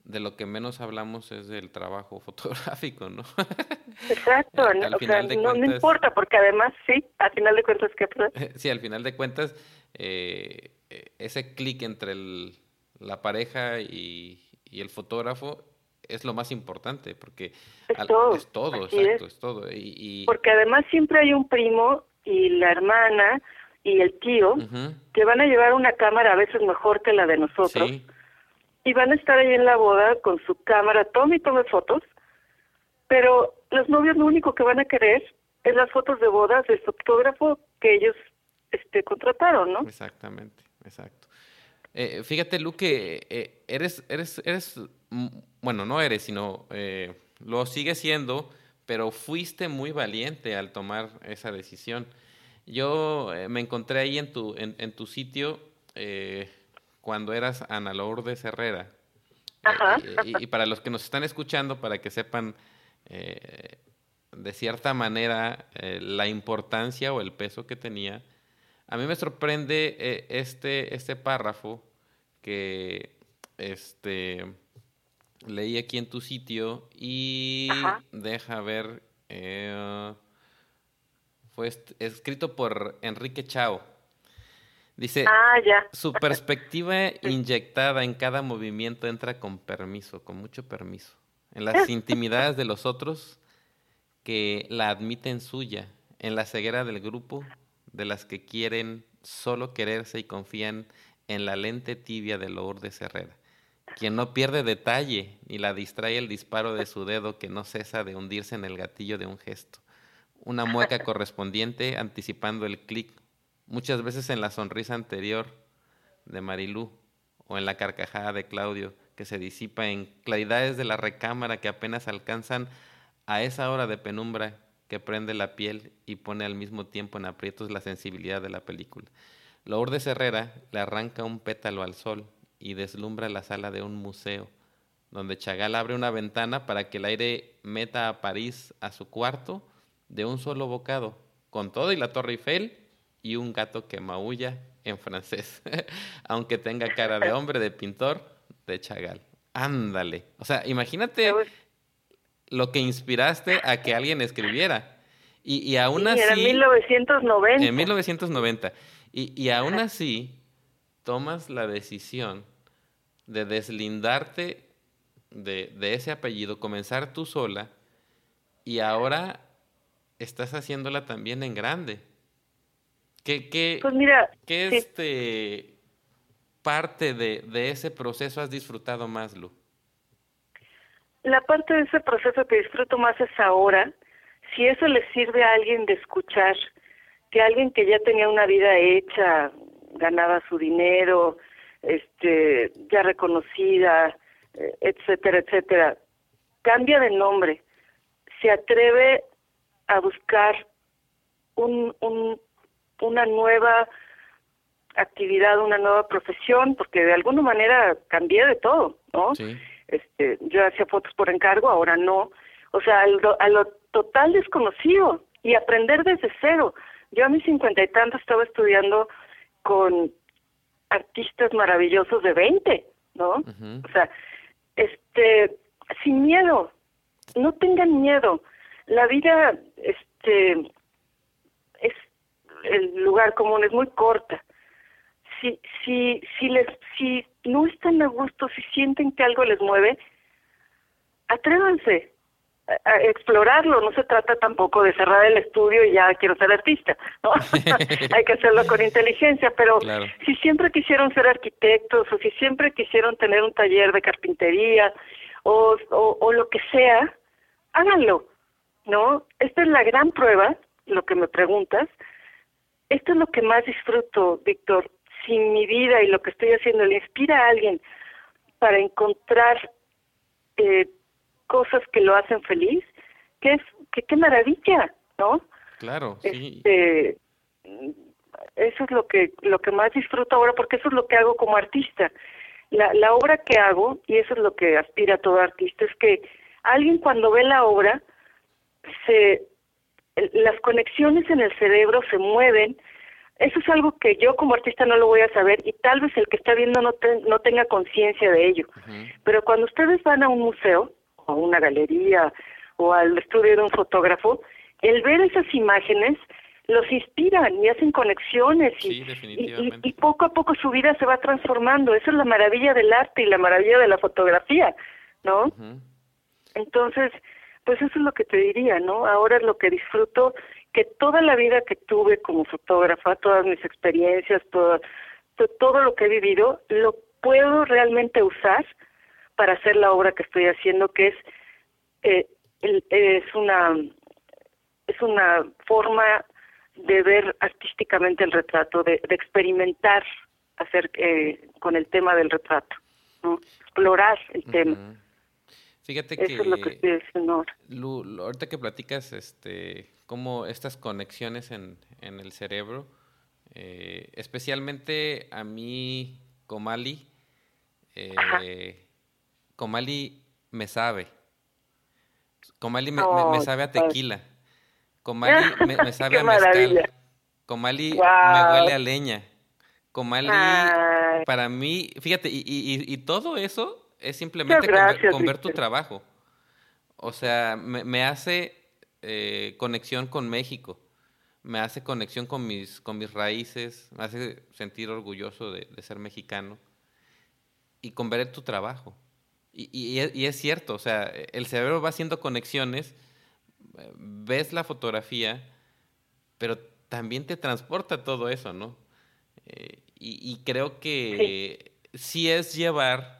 de lo que menos hablamos es del trabajo (laughs) fotográfico, ¿no? Exacto, no, no, importa, porque además sí, al final de cuentas, ¿qué (laughs) Sí, al final de cuentas, eh, ese clic entre la pareja y, y el fotógrafo es lo más importante, porque es todo, es todo exacto, es. todo. Y, Porque además siempre hay un primo y la hermana y el tío que van a llevar una cámara a veces mejor que la de nosotros y van a estar ahí en la boda con su cámara, tome y tome fotos, pero los novios lo único que van a querer es las fotos de bodas del fotógrafo que ellos este, contrataron, ¿no? Exactamente, exacto. Eh, fíjate, Lu, que eh, eres, eres, eres bueno, no eres, sino eh, lo sigues siendo, pero fuiste muy valiente al tomar esa decisión. Yo eh, me encontré ahí en tu, en, tu sitio eh, cuando eras Ana Lourdes Herrera. Ajá. Y, para los que nos están escuchando, para que sepan eh, de cierta manera eh, la importancia o el peso que tenía, a mí me sorprende eh, este, este párrafo que este, leí aquí en tu sitio y deja ver, fue escrito por Enrique Chao. Dice, ah, su perspectiva (laughs) inyectada en cada movimiento entra con permiso, con mucho permiso. En las (laughs) intimidades de los otros que la admiten suya, en la ceguera del grupo de las que quieren solo quererse y confían en la lente tibia de Lourdes Herrera, quien no pierde detalle ni la distrae el disparo de su dedo que no cesa de hundirse en el gatillo de un gesto, una mueca correspondiente anticipando el clic muchas veces en la sonrisa anterior de Marilú o en la carcajada de Claudio, que se disipa en claridades de la recámara que apenas alcanzan a esa hora de penumbra que prende la piel y pone al mismo tiempo en aprietos la sensibilidad de la película. Lourdes Herrera le arranca un pétalo al sol y deslumbra la sala de un museo, donde Chagall abre una ventana para que el aire meta a París a su cuarto de un solo bocado, con todo y la Torre Eiffel y un gato que maulla en francés, (laughs) aunque tenga cara de hombre, de pintor, de chagal. Ándale. O sea, imagínate lo que inspiraste a que alguien escribiera. Y, y aún así... En 1990. En 1990. Y, y aún así, tomas la decisión de deslindarte de, de ese apellido, comenzar tú sola, y ahora estás haciéndola también en grande. ¿Qué, pues mira, ¿qué este parte de, de, ese proceso has disfrutado más, Lu? La parte de ese proceso que disfruto más es ahora, si eso le sirve a alguien de escuchar, que alguien que ya tenía una vida hecha, ganaba su dinero, este, ya reconocida, eh, etcétera, etcétera, cambia de nombre, se atreve a buscar un, un, una nueva actividad, una nueva profesión, porque de alguna manera cambié de todo, ¿no? Este, yo hacía fotos por encargo, ahora no. O sea, a lo total desconocido y aprender desde cero. Yo a mis cincuenta y tantos estaba estudiando con artistas maravillosos de veinte, ¿no? O sea, este, sin miedo, no tengan miedo. La vida, este, es el lugar común es muy corta. Si, si, si, les, si no están a gusto, si sienten que algo les mueve, atrévanse a, explorarlo. No se trata tampoco de cerrar el estudio y ya quiero ser artista, ¿no? (laughs) Hay que hacerlo con inteligencia, pero si siempre quisieron ser arquitectos o si siempre quisieron tener un taller de carpintería o, o, o lo que sea, háganlo, ¿no? Esta es la gran prueba, lo que me preguntas, esto es lo que más disfruto, Víctor. Si mi vida y lo que estoy haciendo le inspira a alguien para encontrar eh, cosas que lo hacen feliz, que es que qué maravilla, ¿no? Claro, sí. Este, eso es lo que lo que más disfruto ahora porque eso es lo que hago como artista. La, la obra que hago y eso es lo que aspira todo artista es que alguien cuando ve la obra se las conexiones en el cerebro se mueven. Eso es algo que yo como artista no lo voy a saber y tal vez el que está viendo no, no tenga conciencia de ello. Pero cuando ustedes van a un museo o a una galería o al estudio de un fotógrafo, el ver esas imágenes los inspiran y hacen conexiones y, y, poco a poco su vida se va transformando. Esa es la maravilla del arte y la maravilla de la fotografía, ¿no? Entonces, pues eso es lo que te diría, ¿no? Ahora es lo que disfruto, que toda la vida que tuve como fotógrafa, todas mis experiencias, todo, todo lo que he vivido, lo puedo realmente usar para hacer la obra que estoy haciendo, que es eh, es una es una forma de ver artísticamente el retrato, de, experimentar hacer eh, con el tema del retrato, ¿no? explorar el tema. Fíjate que, es lo que estoy diciendo ahorita que platicas este, cómo estas conexiones en, en el cerebro, eh, especialmente a mí Comali, Comali me sabe. Comali me, me, sabe a tequila. Comali (laughs) me, sabe a mezcal. Comali me huele a leña. Comali, para mí, fíjate, y, y, y, todo eso es simplemente con, ver tu trabajo. O sea, me, me hace eh, conexión con México, me hace conexión con mis, con mis raíces, me hace sentir orgulloso de, de ser mexicano y con ver tu trabajo. Y, y, es cierto, o sea, el cerebro va haciendo conexiones, ves la fotografía, pero también te transporta todo eso, ¿no? Eh, y, creo que sí. es llevar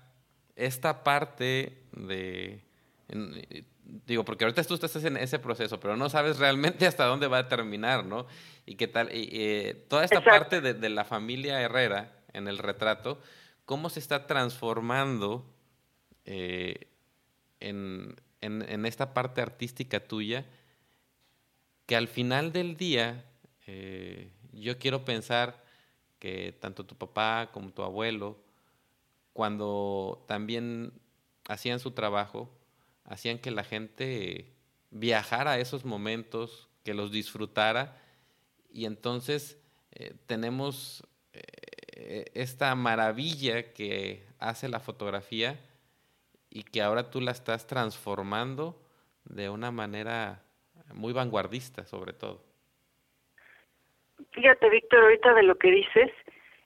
esta parte de... digo, porque ahorita tú estás en ese proceso, pero no sabes realmente hasta dónde va a terminar, ¿no? Y qué tal, y, eh, toda esta parte de, de la familia Herrera en el retrato, cómo se está transformando eh, en, en, esta parte artística tuya, que al final del día eh, yo quiero pensar que tanto tu papá como tu abuelo, cuando también hacían su trabajo, hacían que la gente viajara a esos momentos, que los disfrutara, y entonces eh, tenemos esta maravilla que hace la fotografía y que ahora tú la estás transformando de una manera muy vanguardista, sobre todo. Fíjate, Víctor, ahorita de lo que dices,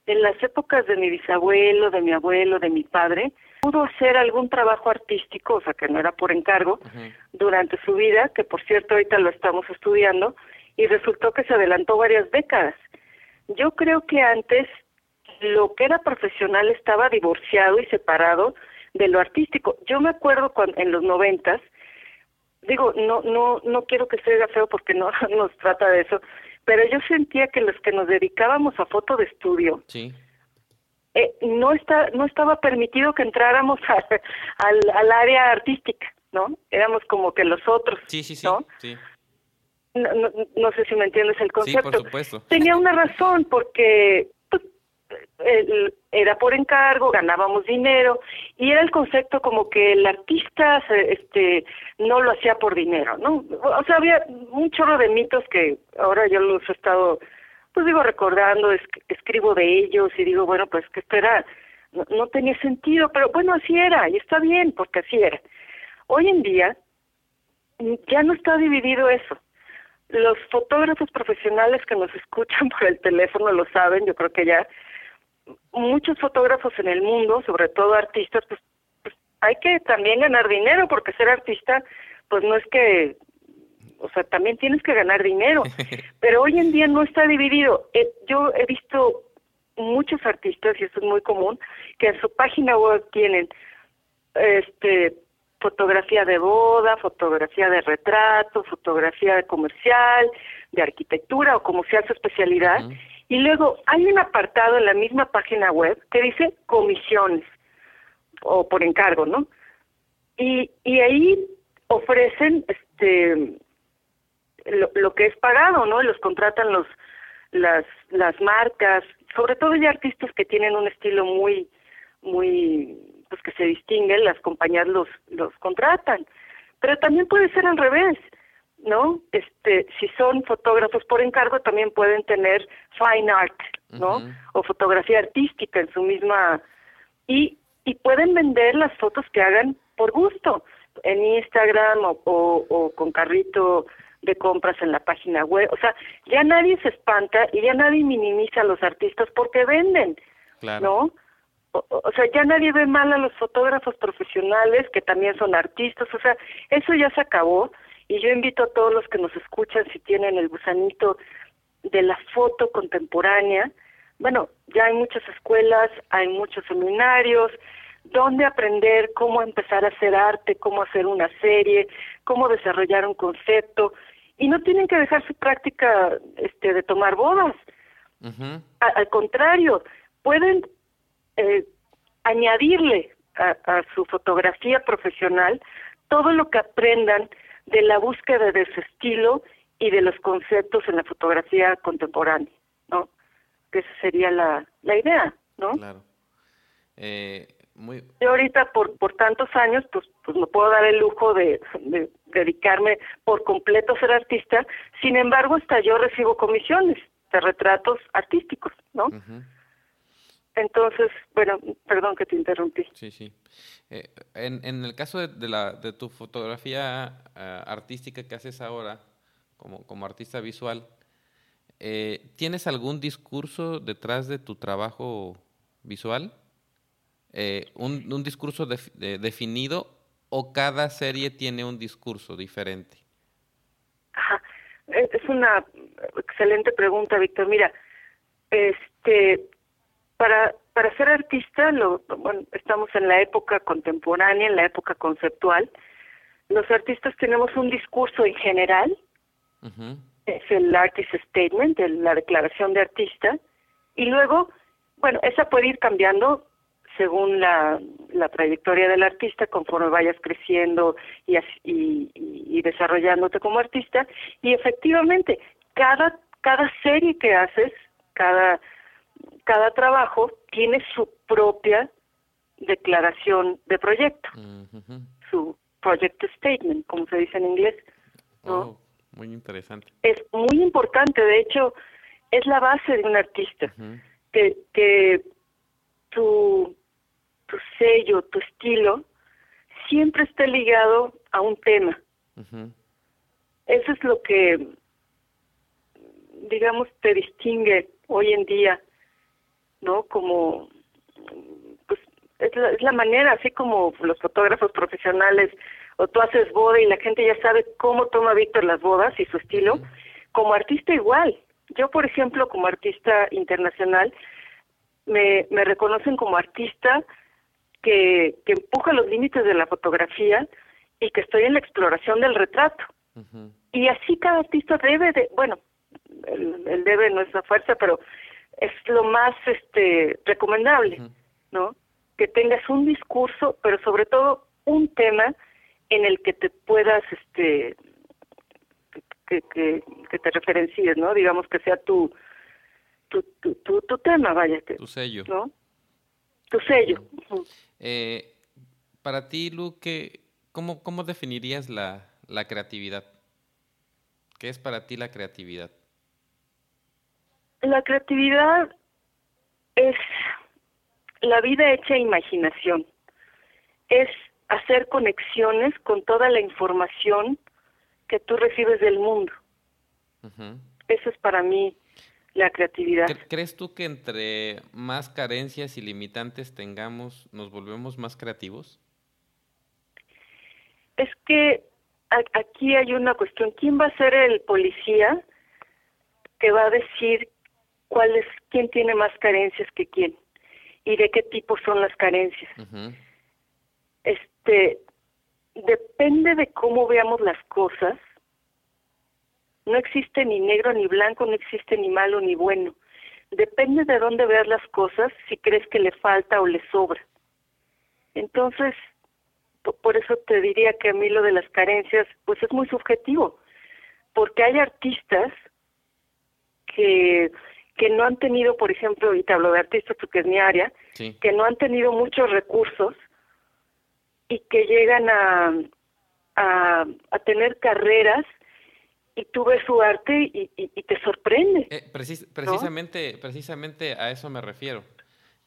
en las épocas de mi bisabuelo, de mi abuelo, de mi padre, pudo hacer algún trabajo artístico, o sea, que no era por encargo, durante su vida, que por cierto ahorita lo estamos estudiando, y resultó que se adelantó varias décadas. Yo creo que antes lo que era profesional estaba divorciado y separado de lo artístico. Yo me acuerdo cuando en los noventas, digo, no, no, no quiero que se feo porque no (laughs) nos trata de eso, pero yo sentía que los que nos dedicábamos a foto de estudio, sí. eh, no está, no estaba permitido que entráramos (laughs) al, al área artística, ¿no? Éramos como que los otros, sí, sí, sí, ¿no? Sí. No, no, no, sé si me entiendes el concepto. Sí, por supuesto. Tenía una razón porque era por encargo, ganábamos dinero y era el concepto como que el artista este no lo hacía por dinero, ¿no? O sea, había un chorro de mitos que ahora yo los he estado, pues digo, recordando, escribo de ellos y digo, bueno, pues que esto no, no tenía sentido, pero bueno, así era y está bien porque así era. Hoy en día ya no está dividido eso. Los fotógrafos profesionales que nos escuchan (laughs) por el teléfono lo saben, yo creo que ya muchos fotógrafos en el mundo, sobre todo artistas, pues, pues, hay que también ganar dinero, porque ser artista, pues no es que, o sea, también tienes que ganar dinero, (laughs) pero hoy en día no está dividido. Eh, yo he visto muchos artistas, y esto es muy común, que en su página web tienen este fotografía de boda, fotografía de retrato, fotografía de comercial, de arquitectura o como sea su especialidad, y luego hay un apartado en la misma página web que dice comisiones o por encargo, ¿no? Y, ahí ofrecen este lo, lo que es pagado, ¿no? Los contratan los las las marcas, sobre todo ya artistas que tienen un estilo muy muy pues que se distinguen, las compañías los los contratan. Pero también puede ser al revés. ¿No? Este, si son fotógrafos por encargo, también pueden tener fine art, ¿no? O fotografía artística en su misma y y pueden vender las fotos que hagan por gusto en Instagram o, o, con carrito de compras en la página web. O sea, ya nadie se espanta y ya nadie minimiza a los artistas porque venden, ¿no? O, o, sea, ya nadie ve mal a los fotógrafos profesionales que también son artistas. O sea, eso ya se acabó y yo invito a todos los que nos escuchan, si tienen el gusanito de la foto contemporánea, bueno, ya hay muchas escuelas, hay muchos seminarios, donde aprender cómo empezar a hacer arte, cómo hacer una serie, cómo desarrollar un concepto, y no tienen que dejar su práctica este, de tomar bodas. al contrario, pueden eh, añadirle a, a su fotografía profesional todo lo que aprendan de la búsqueda de su estilo y de los conceptos en la fotografía contemporánea, ¿no? Que esa sería la, la idea, ¿no? Claro. Eh, muy... Yo ahorita por, por tantos años, pues, pues me puedo dar el lujo de, dedicarme por completo a ser artista. Sin embargo, hasta yo recibo comisiones de retratos artísticos, ¿no? Entonces, bueno, perdón que te interrumpí. Sí, sí. Eh, en, en el caso de, la, de tu fotografía eh, artística que haces ahora, como, como artista visual, eh, ¿tienes algún discurso detrás de tu trabajo visual? un, un, discurso definido o cada serie tiene un discurso diferente? Ajá. Es una excelente pregunta, Víctor. Mira, este para, para ser artista, lo, bueno, estamos en la época contemporánea, en la época conceptual. Los artistas tenemos un discurso en general, es el artist statement, la declaración de artista, y luego, bueno, esa puede ir cambiando según la, la trayectoria del artista, conforme vayas creciendo y, y, y desarrollándote como artista, y efectivamente, cada, cada serie que haces, cada cada trabajo tiene su propia declaración de proyecto, su project statement, como se dice en inglés. Oh, muy interesante. Es muy importante, de hecho, es la base de un artista, que, que tu, tu sello, tu estilo, siempre esté ligado a un tema. Eso es lo que, digamos, te distingue hoy en día ¿no? Como, pues, es la, es la manera, así como los fotógrafos profesionales, o tú haces boda y la gente ya sabe cómo toma Víctor las bodas y su estilo, como artista igual. Yo, por ejemplo, como artista internacional, me, me reconocen como artista que, que empuja los límites de la fotografía y que estoy en la exploración del retrato. Y así cada artista debe de, bueno, el, el debe no es la fuerza, pero es lo más este recomendable, ¿no? Que tengas un discurso, pero sobre todo un tema en el que te puedas este que, que, que te referencies, ¿no? Digamos que sea tu tu, tu, tu, tema, vaya. tu sello. ¿No? Tu sello. eh, para ti, Lu, ¿cómo, ¿cómo definirías la, la creatividad? ¿Qué es para ti la creatividad? La creatividad es la vida hecha imaginación. Es hacer conexiones con toda la información que tú recibes del mundo. Eso es para mí la creatividad. ¿Crees tú que entre más carencias y limitantes tengamos, nos volvemos más creativos? Es que aquí hay una cuestión. ¿Quién va a ser el policía que va a decir cuál es, quién tiene más carencias que quién y de qué tipo son las carencias. Este, depende de cómo veamos las cosas. No existe ni negro ni blanco, no existe ni malo ni bueno. Depende de dónde veas las cosas, si crees que le falta o le sobra. Entonces, por eso te diría que a mí lo de las carencias, pues es muy subjetivo, porque hay artistas que que no han tenido, por ejemplo, y te hablo de artistas porque es mi área, que no han tenido muchos recursos y que llegan a, a, a tener carreras y tú ves su arte y, y, te sorprende. Eh, precisamente, precisamente a eso me refiero.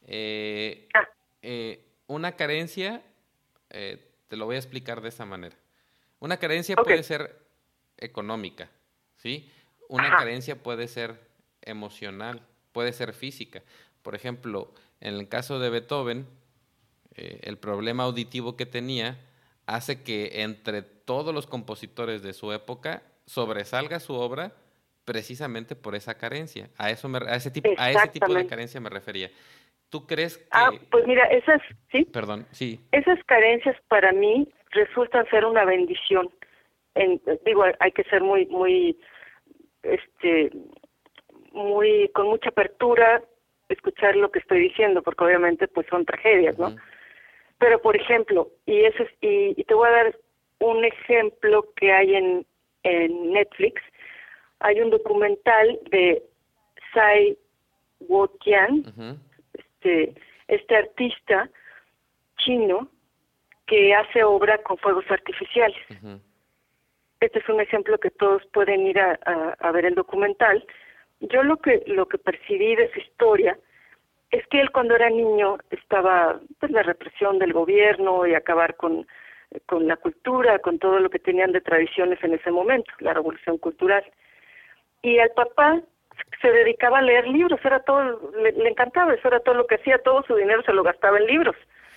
Eh, ah. eh, una carencia, te lo voy a explicar de esa manera. Una carencia puede ser económica, ¿sí? Una carencia puede ser emocional, puede ser física. Por ejemplo, en el caso de Beethoven, eh, el problema auditivo que tenía hace que entre todos los compositores de su época sobresalga su obra precisamente por esa carencia. A eso a ese tipo a ese tipo de carencia me refería. ¿Tú crees que Ah, pues mira, esas sí. Perdón, sí. Esas carencias para mí resultan ser una bendición. En, digo, hay que ser muy muy este muy con mucha apertura escuchar lo que estoy diciendo porque obviamente pues son tragedias no pero por ejemplo y ese y, te voy a dar un ejemplo que hay en en Netflix. Hay un documental de Sai Wotian este este artista chino que hace obra con fuegos artificiales. Este es un ejemplo que todos pueden ir a, a, ver el documental. Yo lo que lo que percibí de su historia es que él cuando era niño estaba pues la represión del gobierno y acabar con con la cultura, con todo lo que tenían de tradiciones en ese momento, la revolución cultural. Y al papá se dedicaba a leer libros, era todo, le, encantaba, eso era todo lo que hacía, todo su dinero se lo gastaba en libros.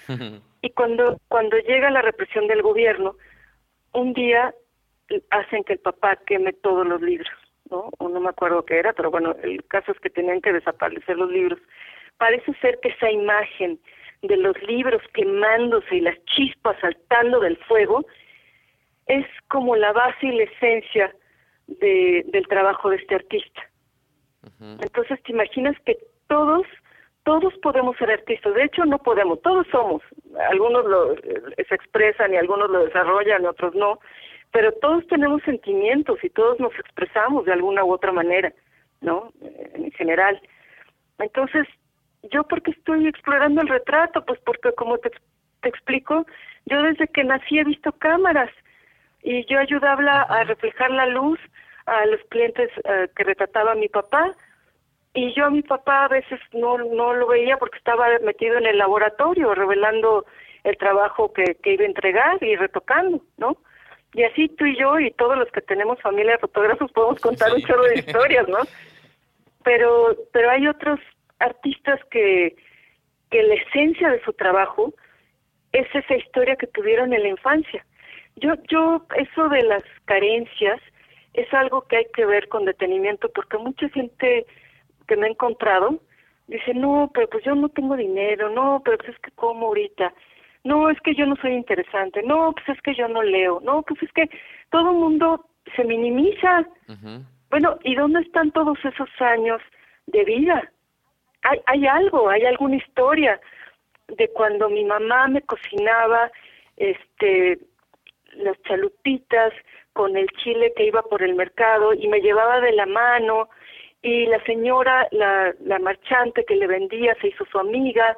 (laughs) y cuando, cuando llega la represión del gobierno, un día hacen que el papá queme todos los libros, ¿no? O no me acuerdo qué era, pero bueno, el caso es que tenían que desaparecer los libros. Parece ser que esa imagen de los libros quemándose y las chispas saltando del fuego es como la base y la esencia de, del trabajo de este artista. Entonces te imaginas que todos, todos podemos ser artistas. De hecho, no podemos, todos somos. Algunos lo, eh, se expresan y algunos lo desarrollan, otros no. Pero todos tenemos sentimientos y todos nos expresamos de alguna u otra manera, ¿no? En general. Entonces, yo porque estoy explorando el retrato, pues porque como te, te explico, yo desde que nací he visto cámaras y yo ayudaba a reflejar la luz a los clientes eh, que retrataba mi papá y yo a mi papá a veces no no lo veía porque estaba metido en el laboratorio revelando el trabajo que, que iba a entregar y retocando, ¿no? Y así tú y yo y todos los que tenemos familia de fotógrafos podemos contar un chorro de historias, ¿no? Pero pero hay otros artistas que, que la esencia de su trabajo es esa historia que tuvieron en la infancia. Yo, yo, eso de las carencias es algo que hay que ver con detenimiento porque mucha gente que me ha encontrado dice, no, pero pues yo no tengo dinero, no, pero pues es que como ahorita, no, es que yo no soy interesante, no, pues es que yo no leo, no, pues es que todo el mundo se minimiza. Bueno, ¿y dónde están todos esos años de vida? hay, hay algo, hay alguna historia de cuando mi mamá me cocinaba este las chalupitas con el chile que iba por el mercado y me llevaba de la mano y la señora, la, la marchante que le vendía se hizo su amiga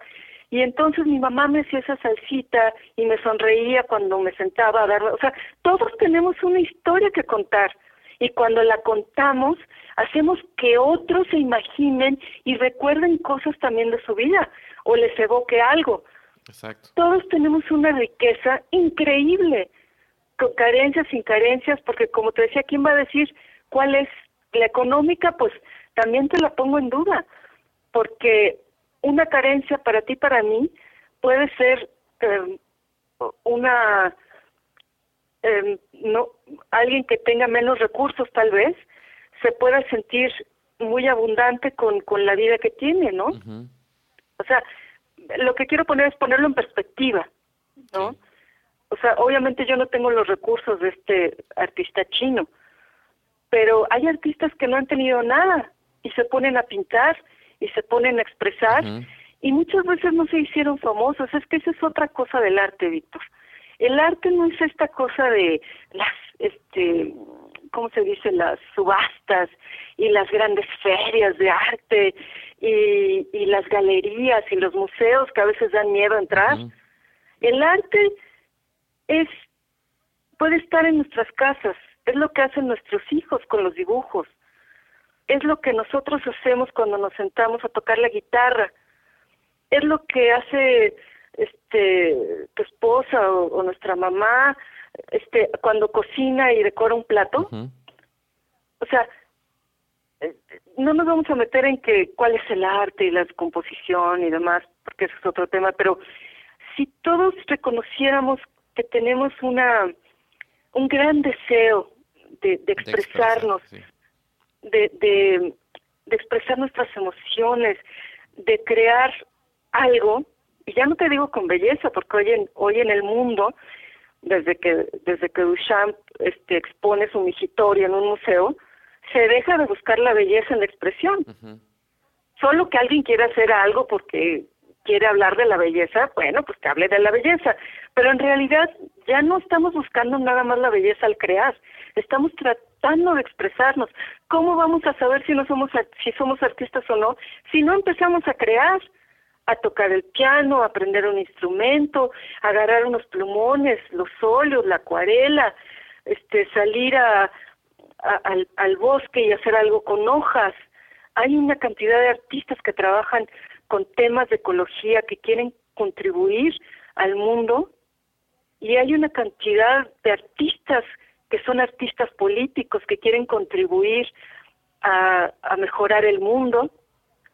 y entonces mi mamá me hacía esa salsita y me sonreía cuando me sentaba a dar, o sea, todos tenemos una historia que contar y cuando la contamos hacemos que otros se imaginen y recuerden cosas también de su vida o les evoque algo. Exacto. Todos tenemos una riqueza increíble, con carencias, sin carencias, porque como te decía, ¿quién va a decir cuál es la económica? Pues también te la pongo en duda, porque una carencia para ti, para mí, puede ser eh, una eh, no alguien que tenga menos recursos tal vez se pueda sentir muy abundante con, con la vida que tiene, ¿no? O sea, lo que quiero poner es ponerlo en perspectiva, ¿no? O sea, obviamente yo no tengo los recursos de este artista chino, pero hay artistas que no han tenido nada y se ponen a pintar y se ponen a expresar y muchas veces no se hicieron famosos. Es que esa es otra cosa del arte, Víctor. El arte no es esta cosa de las, este, ¿cómo se dice? Las subastas y las grandes ferias de arte y, y las galerías y los museos que a veces dan miedo entrar. El arte es, puede estar en nuestras casas, es lo que hacen nuestros hijos con los dibujos, es lo que nosotros hacemos cuando nos sentamos a tocar la guitarra, es lo que hace este tu esposa o, nuestra mamá este cuando cocina y decora un plato. O sea eh, no nos vamos a meter en que cuál es el arte y la composición y demás porque eso es otro tema pero si todos reconociéramos que tenemos una un gran deseo de, de expresarnos de, de, de expresar nuestras emociones de crear algo y ya no te digo con belleza, porque hoy en, hoy en el mundo, desde que, desde que Duchamp este, expone su migitoria en un museo, se deja de buscar la belleza en la expresión. Solo que alguien quiere hacer algo porque quiere hablar de la belleza, bueno, pues que hable de la belleza. Pero en realidad ya no estamos buscando nada más la belleza al crear, estamos de expresarnos. ¿Cómo vamos a saber si no somos si somos artistas o no si no empezamos a crear? a tocar el piano, a aprender un instrumento, agarrar unos plumones, los óleos, la acuarela, este, salir a, al, al bosque y hacer algo con hojas. Hay una cantidad de artistas que trabajan con temas de ecología que quieren contribuir al mundo y hay una cantidad de artistas que son artistas políticos que quieren contribuir a, a mejorar el mundo.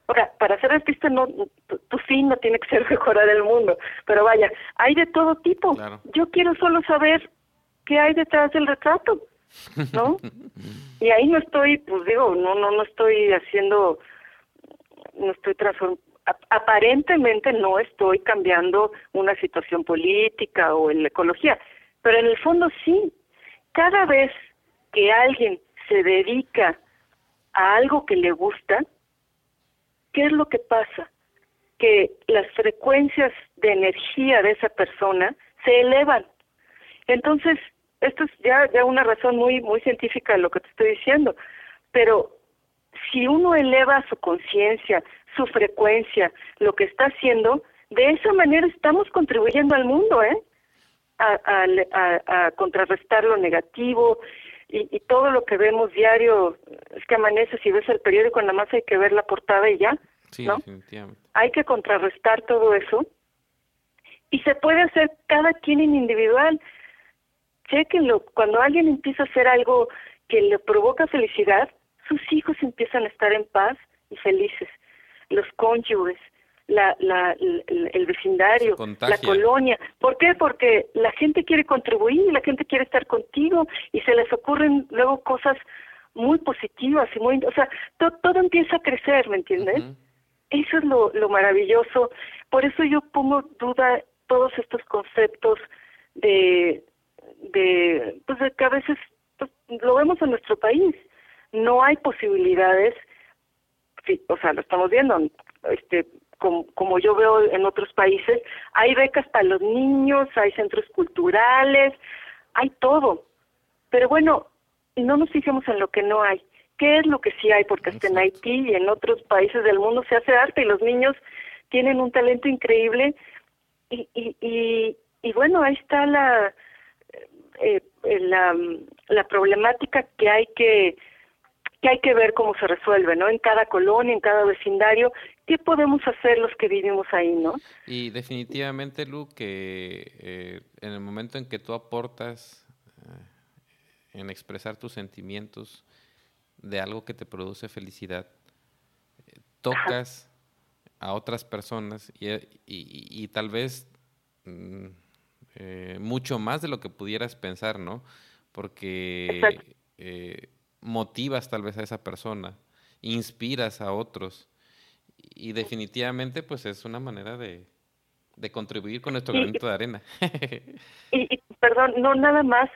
Ahora, para ser artista no, tu, fin no tiene que ser (laughs) mejorar el mundo, pero vaya, hay de todo tipo. Yo quiero solo saber qué hay detrás del retrato, ¿no? (laughs) y ahí no estoy, pues digo, no, no, no estoy haciendo, no estoy transformando aparentemente no estoy cambiando una situación política o en la ecología, pero en el fondo sí. Cada vez que alguien se dedica a algo que le gusta, ¿qué es lo que pasa? Que las frecuencias de energía de esa persona se elevan. Entonces, esto es ya, ya una razón muy, muy científica de lo que te estoy diciendo, pero si uno eleva su conciencia, su frecuencia, lo que está haciendo, de esa manera estamos contribuyendo al mundo, ¿eh? A, a, a, contrarrestar lo negativo y, y, todo lo que vemos diario, es que amaneces y ves el periódico, nada más hay que ver la portada y ya, ¿no? Hay que contrarrestar todo eso y se puede hacer cada quien en individual. Chequenlo, cuando alguien empieza a hacer algo que le provoca felicidad, sus hijos empiezan a estar en paz y felices, los cónyuges, la, la, el, vecindario, la colonia. ¿Por qué? Porque la gente quiere contribuir, la gente quiere estar contigo y se les ocurren luego cosas muy positivas y muy, o sea, todo empieza a crecer, ¿me entiendes? Eso es lo, lo maravilloso. Por eso yo pongo duda todos estos conceptos de, de, pues de que a veces pues, lo vemos en nuestro país no hay posibilidades, sí, o sea, lo estamos viendo, este, como, como yo veo en otros países, hay becas para los niños, hay centros culturales, hay todo. Pero bueno, no nos fijemos en lo que no hay. ¿Qué es lo que sí hay? Porque hasta en Haití y en otros países del mundo se hace arte y los niños tienen un talento increíble y, y, y, y bueno, ahí está la, eh, la, la problemática que hay que que hay que ver cómo se resuelve, ¿no? En cada colonia, en cada vecindario, ¿qué podemos hacer los que vivimos ahí, ¿no? Y definitivamente, Lu, que eh, en el momento en que tú aportas eh, en expresar tus sentimientos de algo que te produce felicidad, eh, tocas a otras personas y, y, tal vez mm, mucho más de lo que pudieras pensar, ¿no? Porque motivas tal vez a esa persona, inspiras a otros y definitivamente pues es una manera de, de contribuir con nuestro granito de arena. (laughs) y, perdón, no nada más,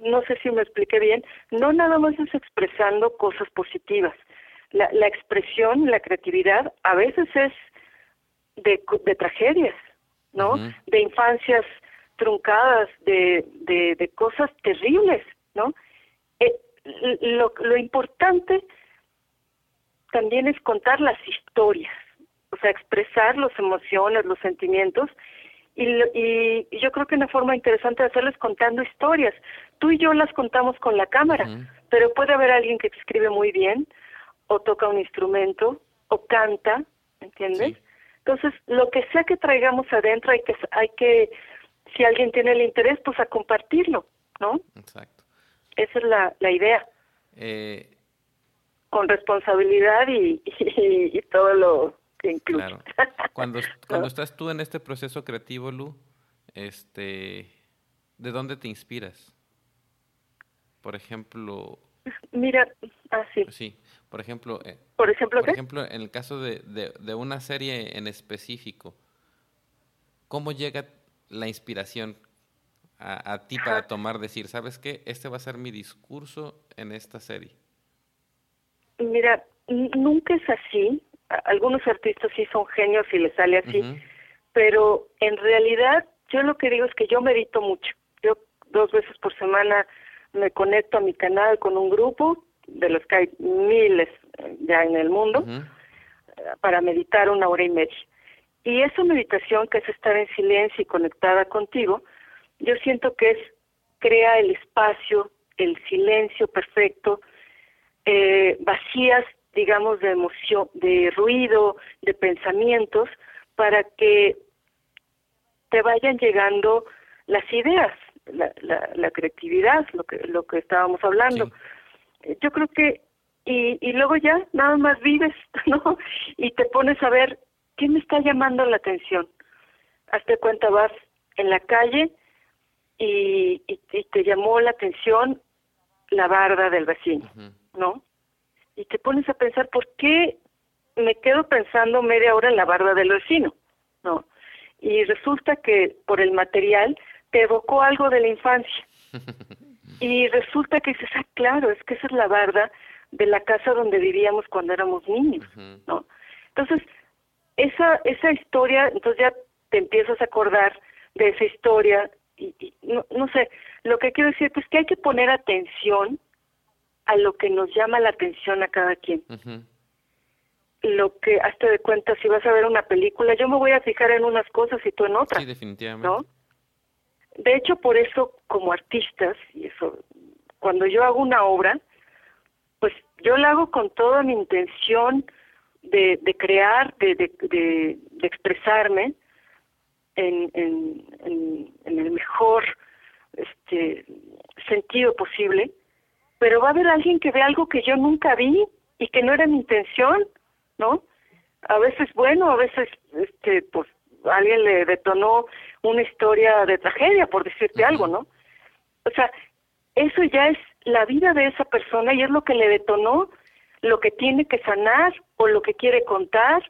no sé si me expliqué bien, no nada más es expresando cosas positivas. La, la expresión, la creatividad a veces es de, de tragedias, ¿no? De infancias truncadas, de, de, de cosas terribles, ¿no? Lo, lo importante también es contar las historias, o sea, expresar las emociones, los sentimientos, y, y, yo creo que una forma interesante de hacerlo es contando historias. Tú y yo las contamos con la cámara, pero puede haber alguien que escribe muy bien, o toca un instrumento, o canta, ¿entiendes? Entonces, lo que sea que traigamos adentro, hay que, hay que, si alguien tiene el interés, pues a compartirlo, ¿no? Exacto. Esa es la, la idea. Eh, Con responsabilidad y, y, todo lo que incluye. Claro. Cuando, (laughs) cuando estás tú en este proceso creativo, Lu, este, ¿de dónde te inspiras? Por ejemplo... Mira, así. Ah, sí, por ejemplo... Eh, ¿Por ejemplo Por ejemplo, en el caso de, de, de una serie en específico, ¿cómo llega la inspiración? A, ti para tomar, decir, ¿sabes qué? Este va a ser mi discurso en esta serie. Mira, nunca es así. Algunos artistas sí son genios y les sale así, pero en realidad yo lo que digo es que yo medito mucho. Yo dos veces por semana me conecto a mi canal con un grupo, de los que hay miles eh, ya en el mundo, para meditar una hora y media. Y esa meditación, que es estar en silencio y conectada contigo, yo siento que es crea el espacio, el silencio perfecto, eh, vacías, digamos, de emoción, de ruido, de pensamientos, para que te vayan llegando las ideas, la, la, creatividad, lo que, lo que estábamos hablando. Yo creo que, y, y luego ya nada más vives, (laughs) ¿no? Y te pones a ver qué me está llamando la atención. Hazte cuenta, vas en la calle y, y, te llamó la atención la barda del vecino, ¿no? Y te pones a pensar, ¿por qué me quedo pensando media hora en la barda del vecino? ¿No? Y resulta que por el material te evocó algo de la infancia. (laughs) y resulta que dices, ah, claro, es que esa es la barda de la casa donde vivíamos cuando éramos niños, ¿no? Entonces, esa, esa historia, entonces ya te empiezas a acordar de esa historia y, no, no, sé, lo que quiero decir es que hay que poner atención a lo que nos llama la atención a cada quien. Lo que, hasta de cuenta, si vas a ver una película, yo me voy a fijar en unas cosas y tú en otras. Sí, definitivamente. ¿no? De hecho, por eso, como artistas, y eso, cuando yo hago una obra, pues yo la hago con toda mi intención de, de crear, de, de, de, expresarme en, en, en, el mejor este sentido posible, pero va a haber alguien que ve algo que yo nunca vi y que no era mi intención, ¿no? A veces bueno, a veces este pues alguien le detonó una historia de tragedia, por decirte algo, ¿no? O sea, eso ya es la vida de esa persona y es lo que le detonó lo que tiene que sanar o lo que quiere contar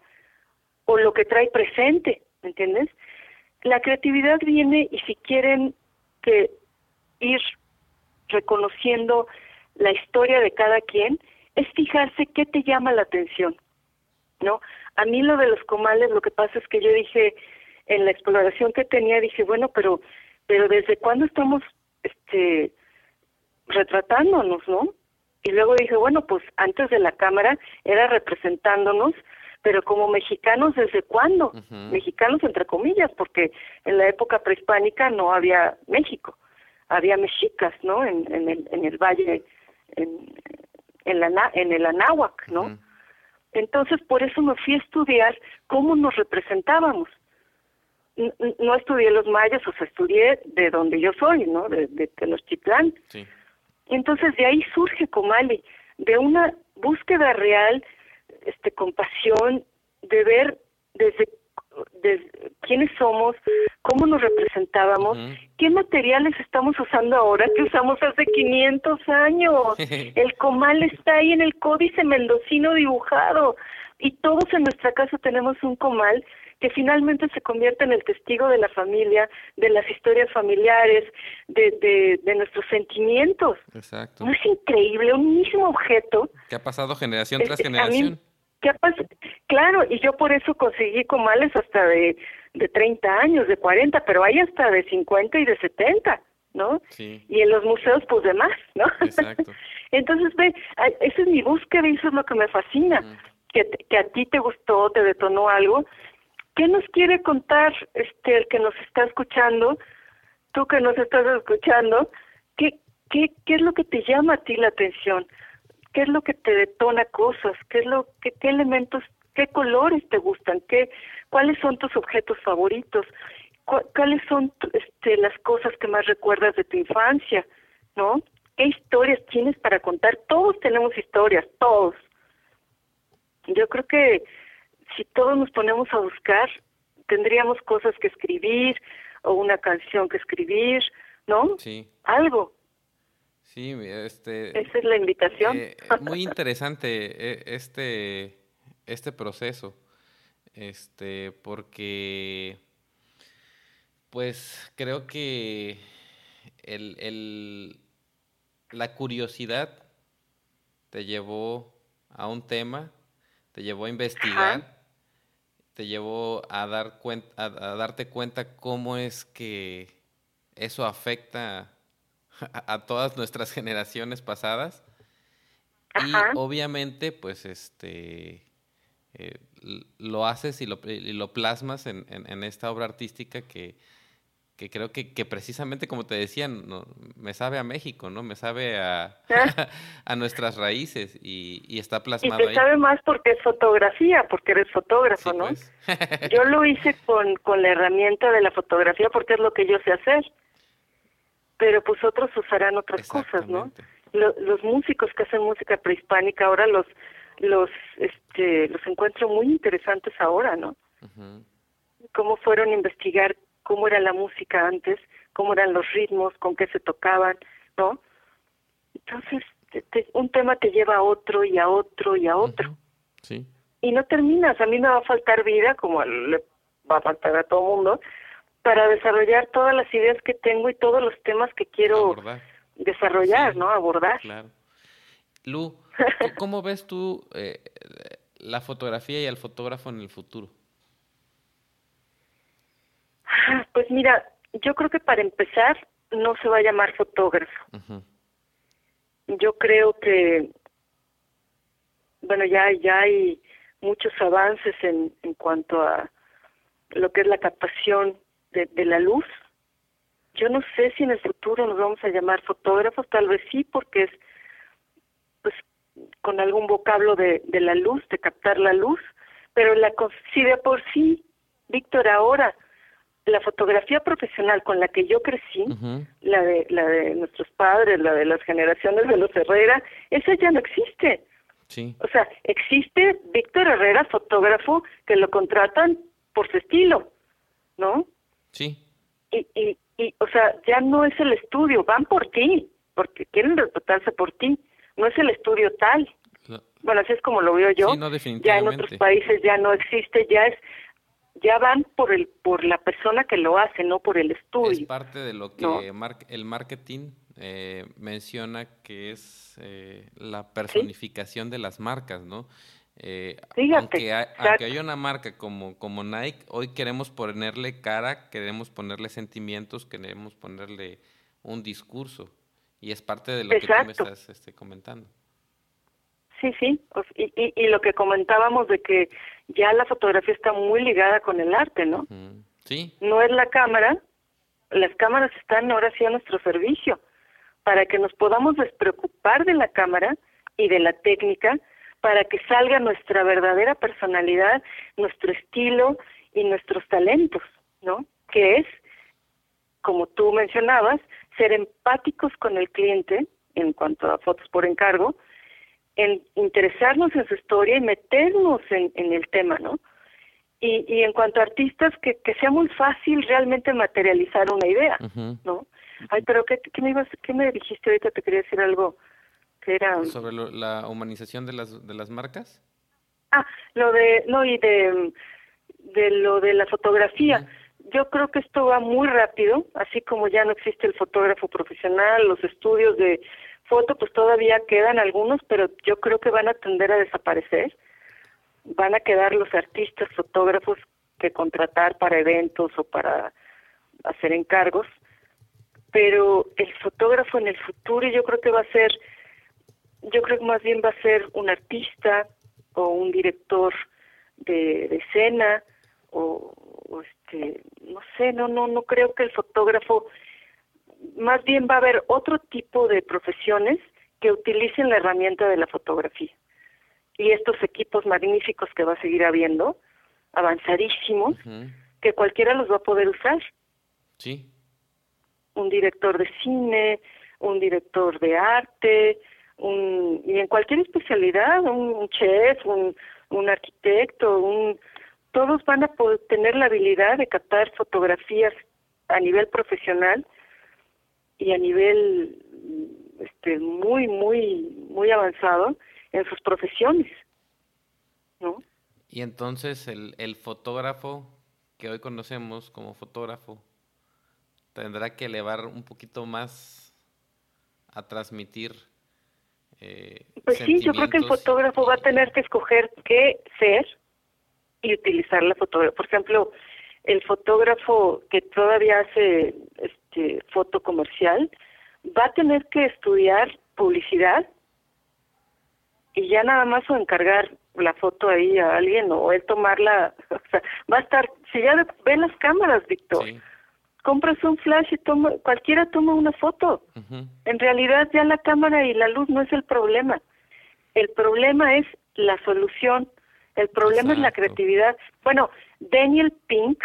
o lo que trae presente, ¿me entiendes? La creatividad viene y si quieren que ir reconociendo la historia de cada quien, es fijarse qué te llama la atención, ¿no? A mí lo de los comales, lo que pasa es que yo dije, en la exploración que tenía, dije, bueno, pero, pero ¿desde cuándo estamos, este, retratándonos, no? Y luego dije, bueno, pues antes de la cámara era representándonos, pero como mexicanos, ¿desde cuándo? Mexicanos entre comillas, porque en la época prehispánica no había México, había mexicas, ¿no? En, en, el, en el valle, en, en, la, en el Anáhuac, ¿no? Entonces, por eso me fui a estudiar cómo nos representábamos. No, estudié los mayas, o sea, estudié de donde yo soy, ¿no? De, de Tenochtitlán. Sí. Entonces de ahí surge Comali, de una búsqueda real, este, compasión, de ver desde, quiénes somos, cómo nos representábamos, qué materiales estamos usando ahora que usamos hace 500 años. (laughs) el comal está ahí en el códice mendocino dibujado y todos en nuestra casa tenemos un comal que finalmente se convierte en el testigo de la familia, de las historias familiares, de, de, nuestros sentimientos. Exacto. ¿No es increíble? Un mismo objeto. Que ha pasado generación tras generación. ¿Qué ha claro, y yo por eso conseguí comales hasta de, de 30 años, de 40, pero hay hasta de 50 y de 70. ¿no? Sí. Y en los museos, pues de más, ¿no? Exacto. (laughs) Entonces, ve, esa es mi búsqueda y eso es lo que me fascina, que, que a ti te gustó, te detonó algo, ¿Qué nos quiere contar este el que nos está escuchando? Tú que nos estás escuchando, ¿qué, qué, qué es lo que te llama a ti la atención? ¿Qué es lo que te detona cosas? ¿Qué es lo qué, qué elementos, qué colores te gustan? ¿Qué cuáles son tus objetos favoritos? ¿Cuáles son este, las cosas que más recuerdas de tu infancia? ¿No? ¿Qué historias tienes para contar? Todos tenemos historias, todos. Yo creo que si todos nos ponemos a buscar, tendríamos cosas que escribir o una canción que escribir, ¿no? Sí. Algo. Sí, este. Esa es la invitación. Eh, (laughs) muy interesante eh, este este proceso, este, porque, pues, creo que el, el, la curiosidad te llevó a un tema, te llevó a investigar te llevó a, dar cuenta, a, darte cuenta cómo es que eso afecta a, todas nuestras generaciones pasadas. Y obviamente, pues, este, eh, lo haces y lo, lo plasmas en, en, esta obra artística que, que creo que, que, precisamente, como te decía, no, me sabe a México, ¿no? Me sabe a, (laughs) (laughs) a nuestras raíces y, y está plasmado y te sabe más porque es fotografía, porque eres fotógrafo, ¿no? Pues. (laughs) yo lo hice con, con la herramienta de la fotografía porque es lo que yo sé hacer. Pero pues otros usarán otras cosas, ¿no? los músicos que hacen música prehispánica ahora los los este los encuentro muy interesantes ahora, ¿no? Cómo fueron a investigar cómo era la música antes, cómo eran los ritmos, con qué se tocaban, ¿no? Entonces, un tema te lleva a otro y a otro y a otro. Sí. Y no terminas. A mí me va a faltar vida, como le va a faltar a todo mundo, para desarrollar todas las ideas que tengo y todos los temas que quiero desarrollar, ¿no? Abordar. Claro. Lu, (laughs) ¿cómo ves tú eh, la fotografía y al fotógrafo en el futuro? Pues mira, yo creo que para empezar no se va a llamar fotógrafo. Yo creo que, bueno, ya, ya hay muchos avances en, en cuanto a lo que es la captación de, de la luz. Yo no sé si en el futuro nos vamos a llamar fotógrafos, tal vez sí, porque es pues con algún vocablo de, de la luz, de captar la luz, pero la si de por sí, Víctor, ahora la fotografía profesional con la que yo crecí, la de la de nuestros padres, la de las generaciones de los Herrera, esa ya no existe. Sí. O sea, existe Víctor Herrera, fotógrafo, que lo contratan por su estilo, ¿no? Sí. Y, y, y, o sea, ya no es el estudio, van por ti, porque quieren respetarse por ti, no es el estudio tal. Bueno, así es como lo veo yo. Sí, no, ya en otros países ya no existe, ya es ya van por el por la persona que lo hace, no por el estudio. Es parte de lo que el marketing eh, menciona que es eh, la personificación de las marcas, ¿no? Eh, aunque, hay, haya una marca como, como Nike, hoy queremos ponerle cara, queremos ponerle sentimientos, queremos ponerle un discurso. Y es parte de lo que tú me estás este, comentando. Sí, sí. Y, y, y, lo que comentábamos de que ya la fotografía está muy ligada con el arte, ¿no? Sí. No es la cámara, las cámaras están ahora sí a nuestro servicio, para que nos podamos despreocupar de la cámara y de la técnica, para que salga nuestra verdadera personalidad, nuestro estilo y nuestros talentos, ¿no? Que es, como tú mencionabas, ser empáticos con el cliente en cuanto a fotos por encargo, en interesarnos en su historia y meternos en, en el tema, ¿no? Y, y en cuanto a artistas, que, que sea muy fácil realmente materializar una idea, ¿no? Ay, pero ¿qué, qué, me ibas, ¿qué me dijiste ahorita? Te quería decir algo que era... ¿Sobre la humanización de las, de las marcas? Ah, lo de, no, y de, de lo de la fotografía. Yo creo que esto va muy rápido, así como ya no existe el fotógrafo profesional, los estudios de foto, pues todavía quedan algunos, pero yo creo que van a tender a desaparecer. Van a quedar los artistas, fotógrafos que contratar para eventos o para hacer encargos, pero el fotógrafo en el futuro yo creo que va a ser, yo creo que más bien va a ser un artista o un director de, de escena o, o este, no sé, no, no, no creo que el fotógrafo más bien va a haber otro tipo de profesiones que utilicen la herramienta de la fotografía. Y estos equipos magníficos que va a seguir habiendo, avanzadísimos, que cualquiera los va a poder usar. Sí. Un director de cine, un director de arte, un, y en cualquier especialidad, un, chef, un, un arquitecto, un, todos van a poder tener la habilidad de captar fotografías a nivel profesional y a nivel este muy muy muy avanzado en sus profesiones ¿no? y entonces el, el fotógrafo que hoy conocemos como fotógrafo tendrá que elevar un poquito más a transmitir eh, pues sí yo creo que el fotógrafo va a tener que escoger qué ser y utilizar la fotografía por ejemplo el fotógrafo que todavía hace este, foto comercial va a tener que estudiar publicidad y ya nada más o encargar la foto ahí a alguien o él tomarla, (laughs) o sea, va a estar, si ya ven las cámaras, Víctor, compras un flash y toma, cualquiera toma una foto. En realidad ya la cámara y la luz no es el problema. El problema es la solución, el problema es la creatividad. Bueno, Daniel Pink,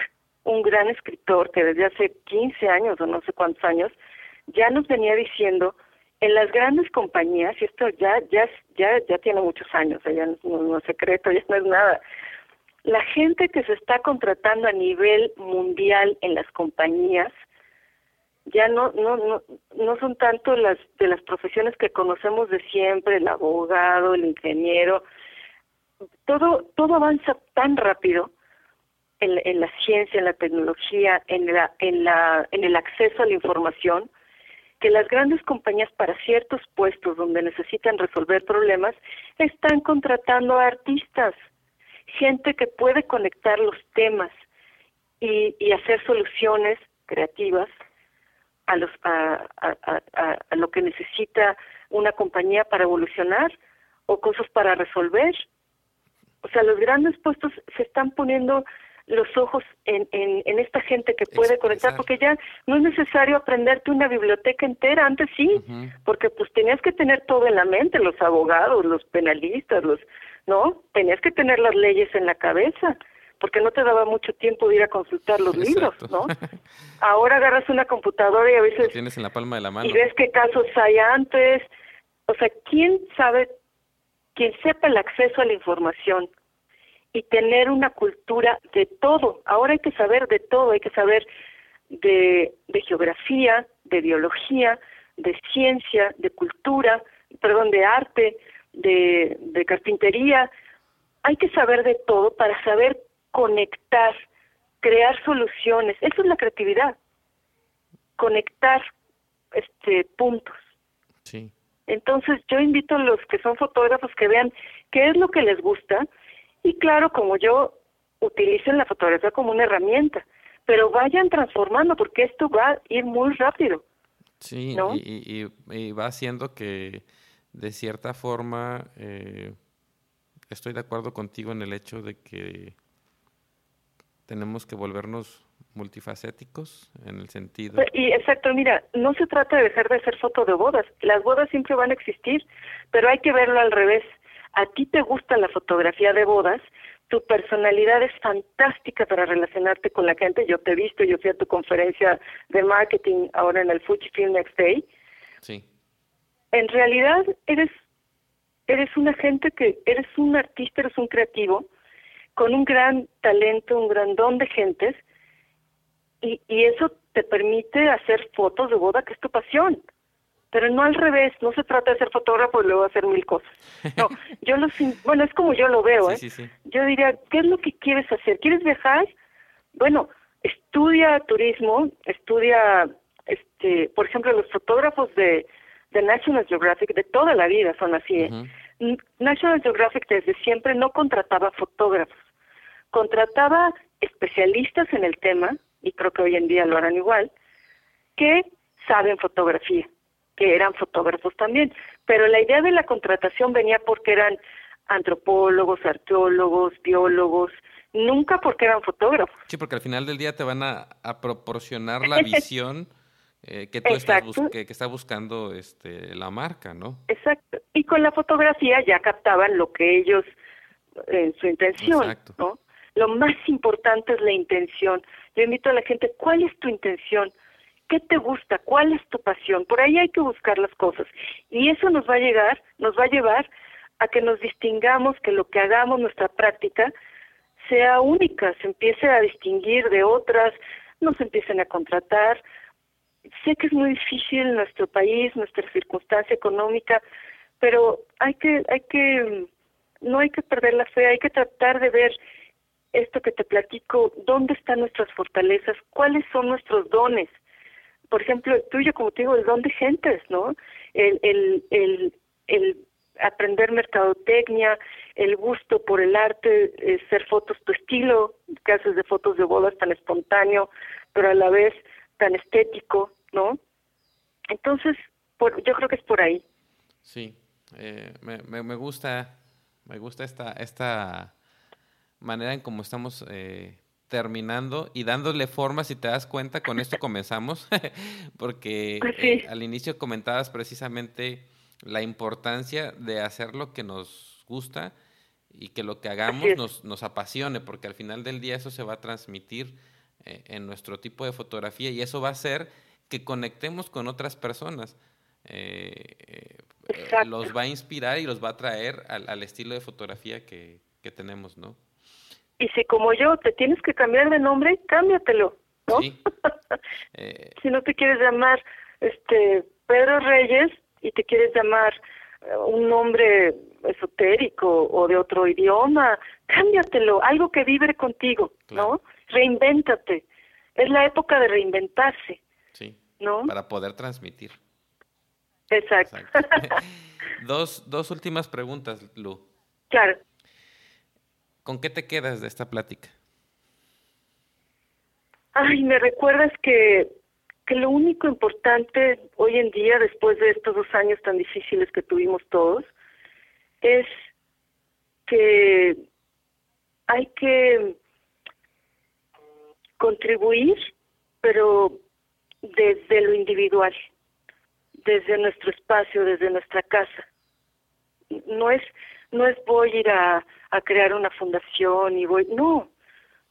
un gran escritor que desde hace 15 años o no sé cuántos años, ya nos venía diciendo en las grandes compañías, y esto ya, ya, ya, ya tiene muchos años, ya no, es secreto, (laughs) ya no es nada, la gente que se está contratando a nivel mundial en las compañías ya no no no no son tanto las de las profesiones que conocemos de siempre el abogado el ingeniero. Todo todo avanza tan rápido en, en la ciencia en la tecnología en la en la en el acceso a la información que las grandes compañías para ciertos puestos donde necesitan resolver problemas están contratando a artistas, gente que puede conectar los temas y, y hacer soluciones creativas a, los, a, a, a, lo que necesita una compañía para evolucionar o cosas para resolver. O sea, los grandes puestos se están poniendo los ojos en, en, en esta gente que puede conectar, porque ya no es necesario aprenderte una biblioteca entera, antes sí, porque pues tenías que tener todo en la mente, los abogados, los penalistas, los, ¿no? Tenías que tener las leyes en la cabeza, porque no te daba mucho tiempo de ir a consultar los libros, ¿no? (laughs) Ahora agarras una computadora y a veces... tienes en la palma de la mano. Y ves qué casos hay antes, o sea, ¿quién sabe, quien sepa el acceso a la información, y tener una cultura de todo. Ahora hay que saber de todo, hay que saber de, de geografía, de biología, de ciencia, de cultura, perdón, de arte, de, de carpintería. Hay que saber de todo para saber conectar, crear soluciones. Eso es la creatividad. Conectar este puntos. Sí. Entonces yo invito a los que son fotógrafos que vean qué es lo que les gusta, y claro, como yo, utilicen la fotografía como una herramienta, pero vayan transformando porque esto va a ir muy rápido. Sí, y, y, va haciendo que de cierta forma eh, estoy de acuerdo contigo en el hecho de que tenemos que volvernos multifacéticos en el sentido. Y exacto, mira, no se trata de dejar de hacer fotos de bodas. Las bodas siempre van a existir, pero hay que verlo al revés a ti te gusta la fotografía de bodas, tu personalidad es fantástica para relacionarte con la gente. Yo te he visto, yo fui a tu conferencia de marketing ahora en el Fujifilm Next Day. Sí. En realidad eres eres una gente que eres un artista, eres un creativo con un gran talento, un gran don de gentes y, y eso te permite hacer fotos de boda que es tu pasión pero no al revés, no se trata de ser fotógrafo y luego hacer mil cosas. No, (laughs) yo lo, bueno, es como yo lo veo, ¿eh? Yo diría, ¿qué es lo que quieres hacer? ¿Quieres viajar? Bueno, estudia turismo, estudia, este, por ejemplo, los fotógrafos de, de National Geographic de toda la vida son así, ¿eh? National Geographic desde siempre no contrataba fotógrafos, contrataba especialistas en el tema, y creo que hoy en día lo harán igual, que saben fotografía que eran fotógrafos también, pero la idea de la contratación venía porque eran antropólogos, arqueólogos, biólogos, nunca porque eran fotógrafos. Sí, porque al final del día te van a, proporcionar la (laughs) visión eh, que tú estás que, está buscando este, la marca, ¿no? Exacto. Y con la fotografía ya captaban lo que ellos, en su intención, ¿no? Lo más importante es la intención. Yo invito a la gente, ¿cuál es tu intención? ¿Qué te gusta? ¿Cuál es tu pasión? Por ahí hay que buscar las cosas. Y eso nos va a llegar, nos va a llevar a que nos distingamos, que lo que hagamos, nuestra práctica, sea única, se empiece a distinguir de otras, nos empiecen a contratar. Sé que es muy difícil nuestro país, nuestra circunstancia económica, pero hay que, hay que, no hay que perder la fe, hay que tratar de ver esto que te platico, dónde están nuestras fortalezas, cuáles son nuestros dones, por ejemplo, el tuyo, como te digo, el don de gentes, ¿no? El, el, el, el aprender mercadotecnia, el gusto por el arte, eh, ser fotos, tu estilo que haces de fotos de bodas tan espontáneo, pero a la vez tan estético, ¿no? Entonces, por, yo creo que es por ahí. Sí, eh, me, me, gusta Me gusta esta, esta manera en cómo estamos eh, terminando y dándole forma, si te das cuenta, con esto (laughs) comenzamos, (laughs) porque pues eh, al inicio comentabas precisamente la importancia de hacer lo que nos gusta y que lo que hagamos nos, nos, apasione, porque al final del día eso se va a transmitir eh, en nuestro tipo de fotografía y eso va a hacer que conectemos con otras personas. Eh, los va a inspirar y los va a traer al, al estilo de fotografía que, que tenemos, ¿no? Y si como yo te tienes que cambiar de nombre, cámbiatelo, ¿no? (laughs) Eh, si no te quieres llamar este Pedro Reyes y te quieres llamar eh, un nombre esotérico o de otro idioma, cámbiatelo, algo que vibre contigo, ¿no? Reinvéntate. Es la época de reinventarse. Sí. ¿No? Para poder transmitir. Exacto. (laughs) (laughs) dos, dos últimas preguntas, Lu. Claro. ¿Con qué te quedas de esta plática? Ay, me recuerdas que, que lo único importante hoy en día, después de estos dos años tan difíciles que tuvimos todos, es que hay que contribuir, pero desde lo individual, desde nuestro espacio, desde nuestra casa. No es no es voy a ir a, a crear una fundación y voy, no,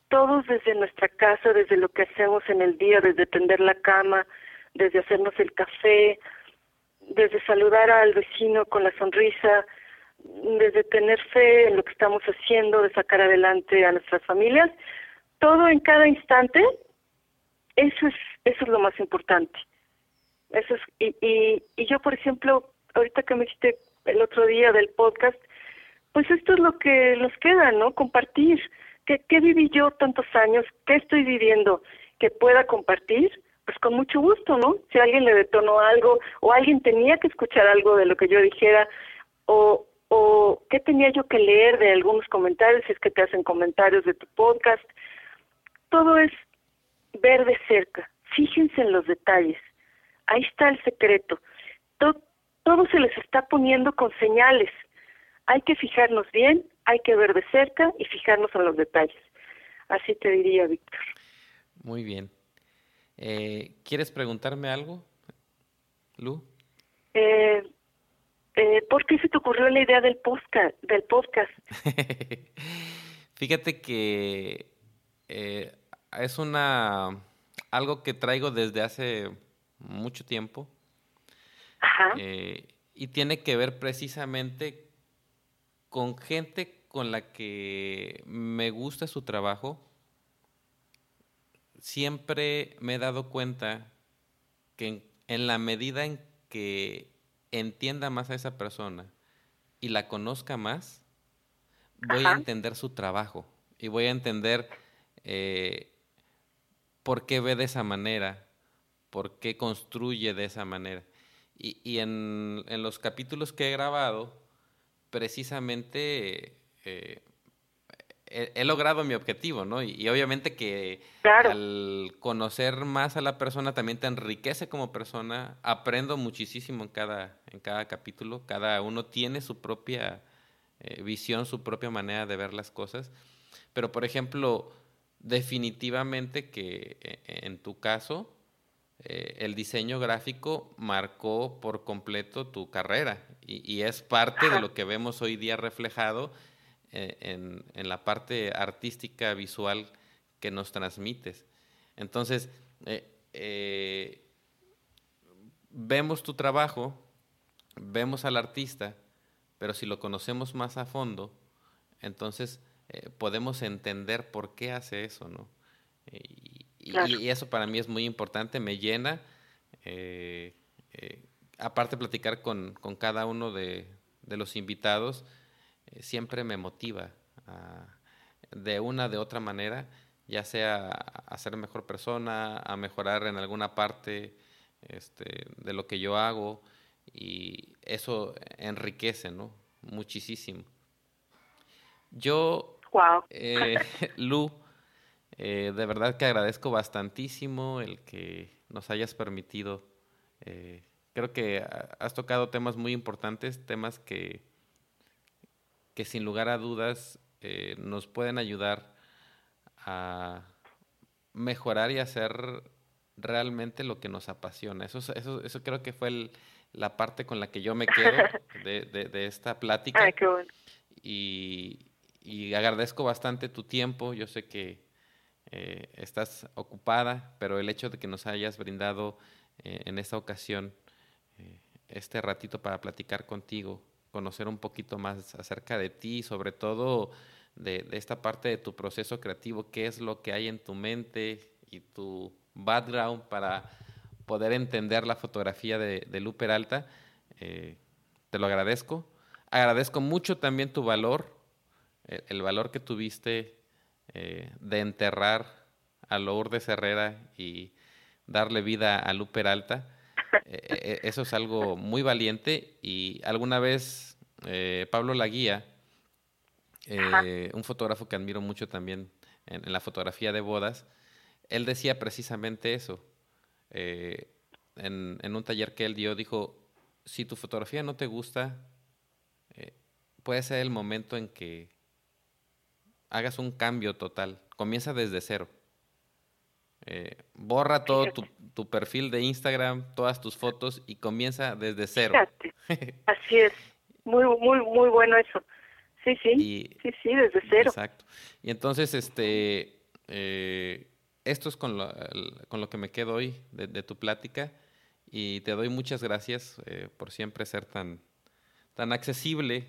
todos desde nuestra casa, desde lo que hacemos en el día, desde tender la cama, desde hacernos el café, desde saludar al vecino con la sonrisa, desde tener fe en lo que estamos haciendo, de sacar adelante a nuestras familias, todo en cada instante, eso es, eso es lo más importante. Eso es, y, y, y yo, por ejemplo, ahorita que me dijiste el otro día del podcast, pues esto es lo que nos queda, ¿no? Compartir. ¿Qué, ¿Qué viví yo tantos años? ¿Qué estoy viviendo? Que pueda compartir, pues con mucho gusto, ¿no? Si alguien le detonó algo o alguien tenía que escuchar algo de lo que yo dijera o, o qué tenía yo que leer de algunos comentarios, si es que te hacen comentarios de tu podcast. Todo es ver de cerca. Fíjense en los detalles. Ahí está el secreto. Todo, todo se les está poniendo con señales hay que fijarnos bien, hay que ver de cerca y fijarnos en los detalles. Así te diría, Víctor. Muy bien. Eh, ¿Quieres preguntarme algo, Lu? Eh, eh, ¿Por qué se te ocurrió la idea del podcast? Del podcast? (laughs) Fíjate que es una algo que traigo desde hace mucho tiempo. Ajá. y tiene que ver precisamente con gente con la que me gusta su trabajo, siempre me he dado cuenta que en, la medida en que entienda más a esa persona y la conozca más, voy a entender su trabajo y voy a entender eh, por qué ve de esa manera, por qué construye de esa manera. Y, en, en los capítulos que he grabado, precisamente eh, he, logrado mi objetivo, ¿no? Y, obviamente que al conocer más a la persona también te enriquece como persona. Aprendo muchísimo en cada, en cada capítulo. Cada uno tiene su propia eh, visión, su propia manera de ver las cosas. Pero, por ejemplo, definitivamente que eh, en tu caso, el diseño gráfico marcó por completo tu carrera y, es parte de lo que vemos hoy día reflejado eh, en, la parte artística visual que nos transmites. Entonces, eh, eh, vemos tu trabajo, vemos al artista, pero si lo conocemos más a fondo, entonces podemos entender por qué hace eso, ¿no? Y, eso para mí es muy importante, me llena aparte de platicar con, cada uno de, los invitados, eh, siempre me motiva de una de otra manera, ya sea a ser mejor persona, a mejorar en alguna parte este, de lo que yo hago, y eso enriquece, ¿no? Muchísimo. Yo, eh, (laughs) Lu, eh, de verdad que agradezco bastantísimo el que nos hayas permitido Creo que has tocado temas muy importantes, temas que, que sin lugar a dudas eh, nos pueden ayudar a mejorar y hacer realmente lo que nos apasiona. Eso, eso, eso creo que fue la parte con la que yo me quedo (laughs) de, esta plática. Ay, qué bueno. Y, agradezco bastante tu tiempo. Yo sé que eh, estás ocupada, pero el hecho de que nos hayas brindado eh, en esta ocasión eh, este ratito para platicar contigo, conocer un poquito más acerca de ti, sobre todo de, esta parte de tu proceso creativo, qué es lo que hay en tu mente y tu background para poder entender la fotografía de, de Lu Peralta. te lo agradezco. Agradezco mucho también tu valor, el, valor que tuviste de enterrar a Lourdes Herrera y darle vida a Lu Peralta. Eh, eh, eso es algo muy valiente y alguna vez eh, Pablo Laguía, un fotógrafo que admiro mucho también en, la fotografía de bodas, él decía precisamente eso. En, en, un taller que él dio, dijo, si tu fotografía no te gusta, puede ser el momento en que hagas un cambio total. Comienza desde cero. Eh, borra todo tu, perfil de Instagram, todas tus fotos y comienza desde cero. (laughs) Así es. Muy, muy, muy bueno eso. Sí, sí. sí, sí, desde cero. Exacto. Y entonces, este, eh, esto es con lo, con lo que me quedo hoy de, tu plática y te doy muchas gracias eh, por siempre ser tan, tan accesible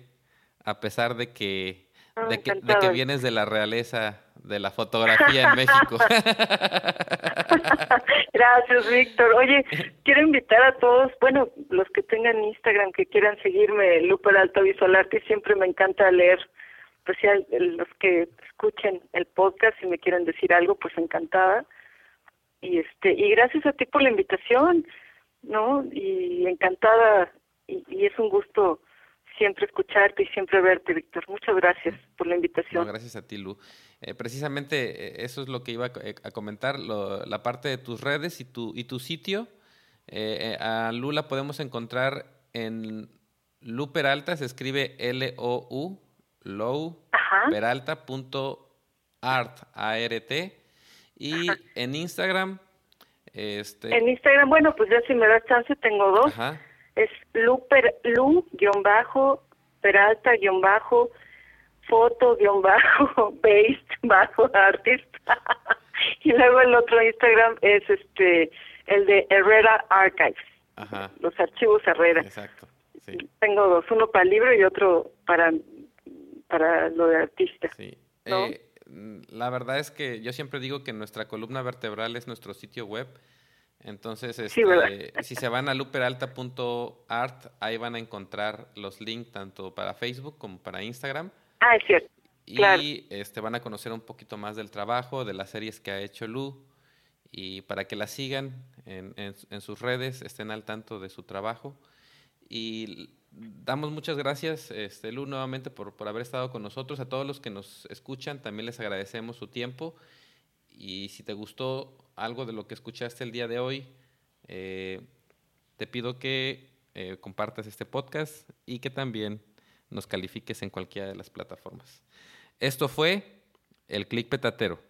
a pesar de que Ah, de, que, vienes de la realeza de la fotografía en México. (laughs) Gracias, Víctor. Oye, quiero invitar a todos, bueno, los que tengan Instagram, que quieran seguirme, Luper Alto Visual Arte, siempre me encanta leer, pues ya los que escuchen el podcast y me quieren decir algo, pues encantada. Y este y gracias a ti por la invitación, ¿no? Y encantada y, y es un gusto siempre escucharte y siempre verte, Víctor. Muchas gracias por la invitación. gracias a ti, Lu. Eh, precisamente eh, eso es lo que iba a, eh, comentar, la parte de tus redes y tu, y tu sitio. a Lu la podemos encontrar en Lu Peralta, se escribe L-O-U, Low, Peralta.art, A-R-T. Y en Instagram... Este... En Instagram, bueno, pues ya si me das chance, tengo dos. Ajá es Lu, Lu guion bajo, Peralta guion bajo, foto guion bajo, (laughs) based bajo, (laughs) artist. y luego el otro Instagram es este el de Herrera Archives. Los archivos Herrera. Exacto. Tengo dos, uno para el libro y otro para, para lo de artista. Sí. Eh, la verdad es que yo siempre digo que nuestra columna vertebral es nuestro sitio web entonces, este, si se van a luperalta.art, ahí van a encontrar los links tanto para Facebook como para Instagram. Ah, es cierto. Y este, van a conocer un poquito más del trabajo, de las series que ha hecho Lu, y para que la sigan en, en, sus redes, estén al tanto de su trabajo. Y damos muchas gracias, este, Lu, nuevamente por, por haber estado con nosotros. A todos los que nos escuchan, también les agradecemos su tiempo. Y si te gustó algo de lo que escuchaste el día de hoy, eh, te pido que eh, compartas este podcast y que también nos califiques en cualquiera de las plataformas. Esto fue el Click Petatero.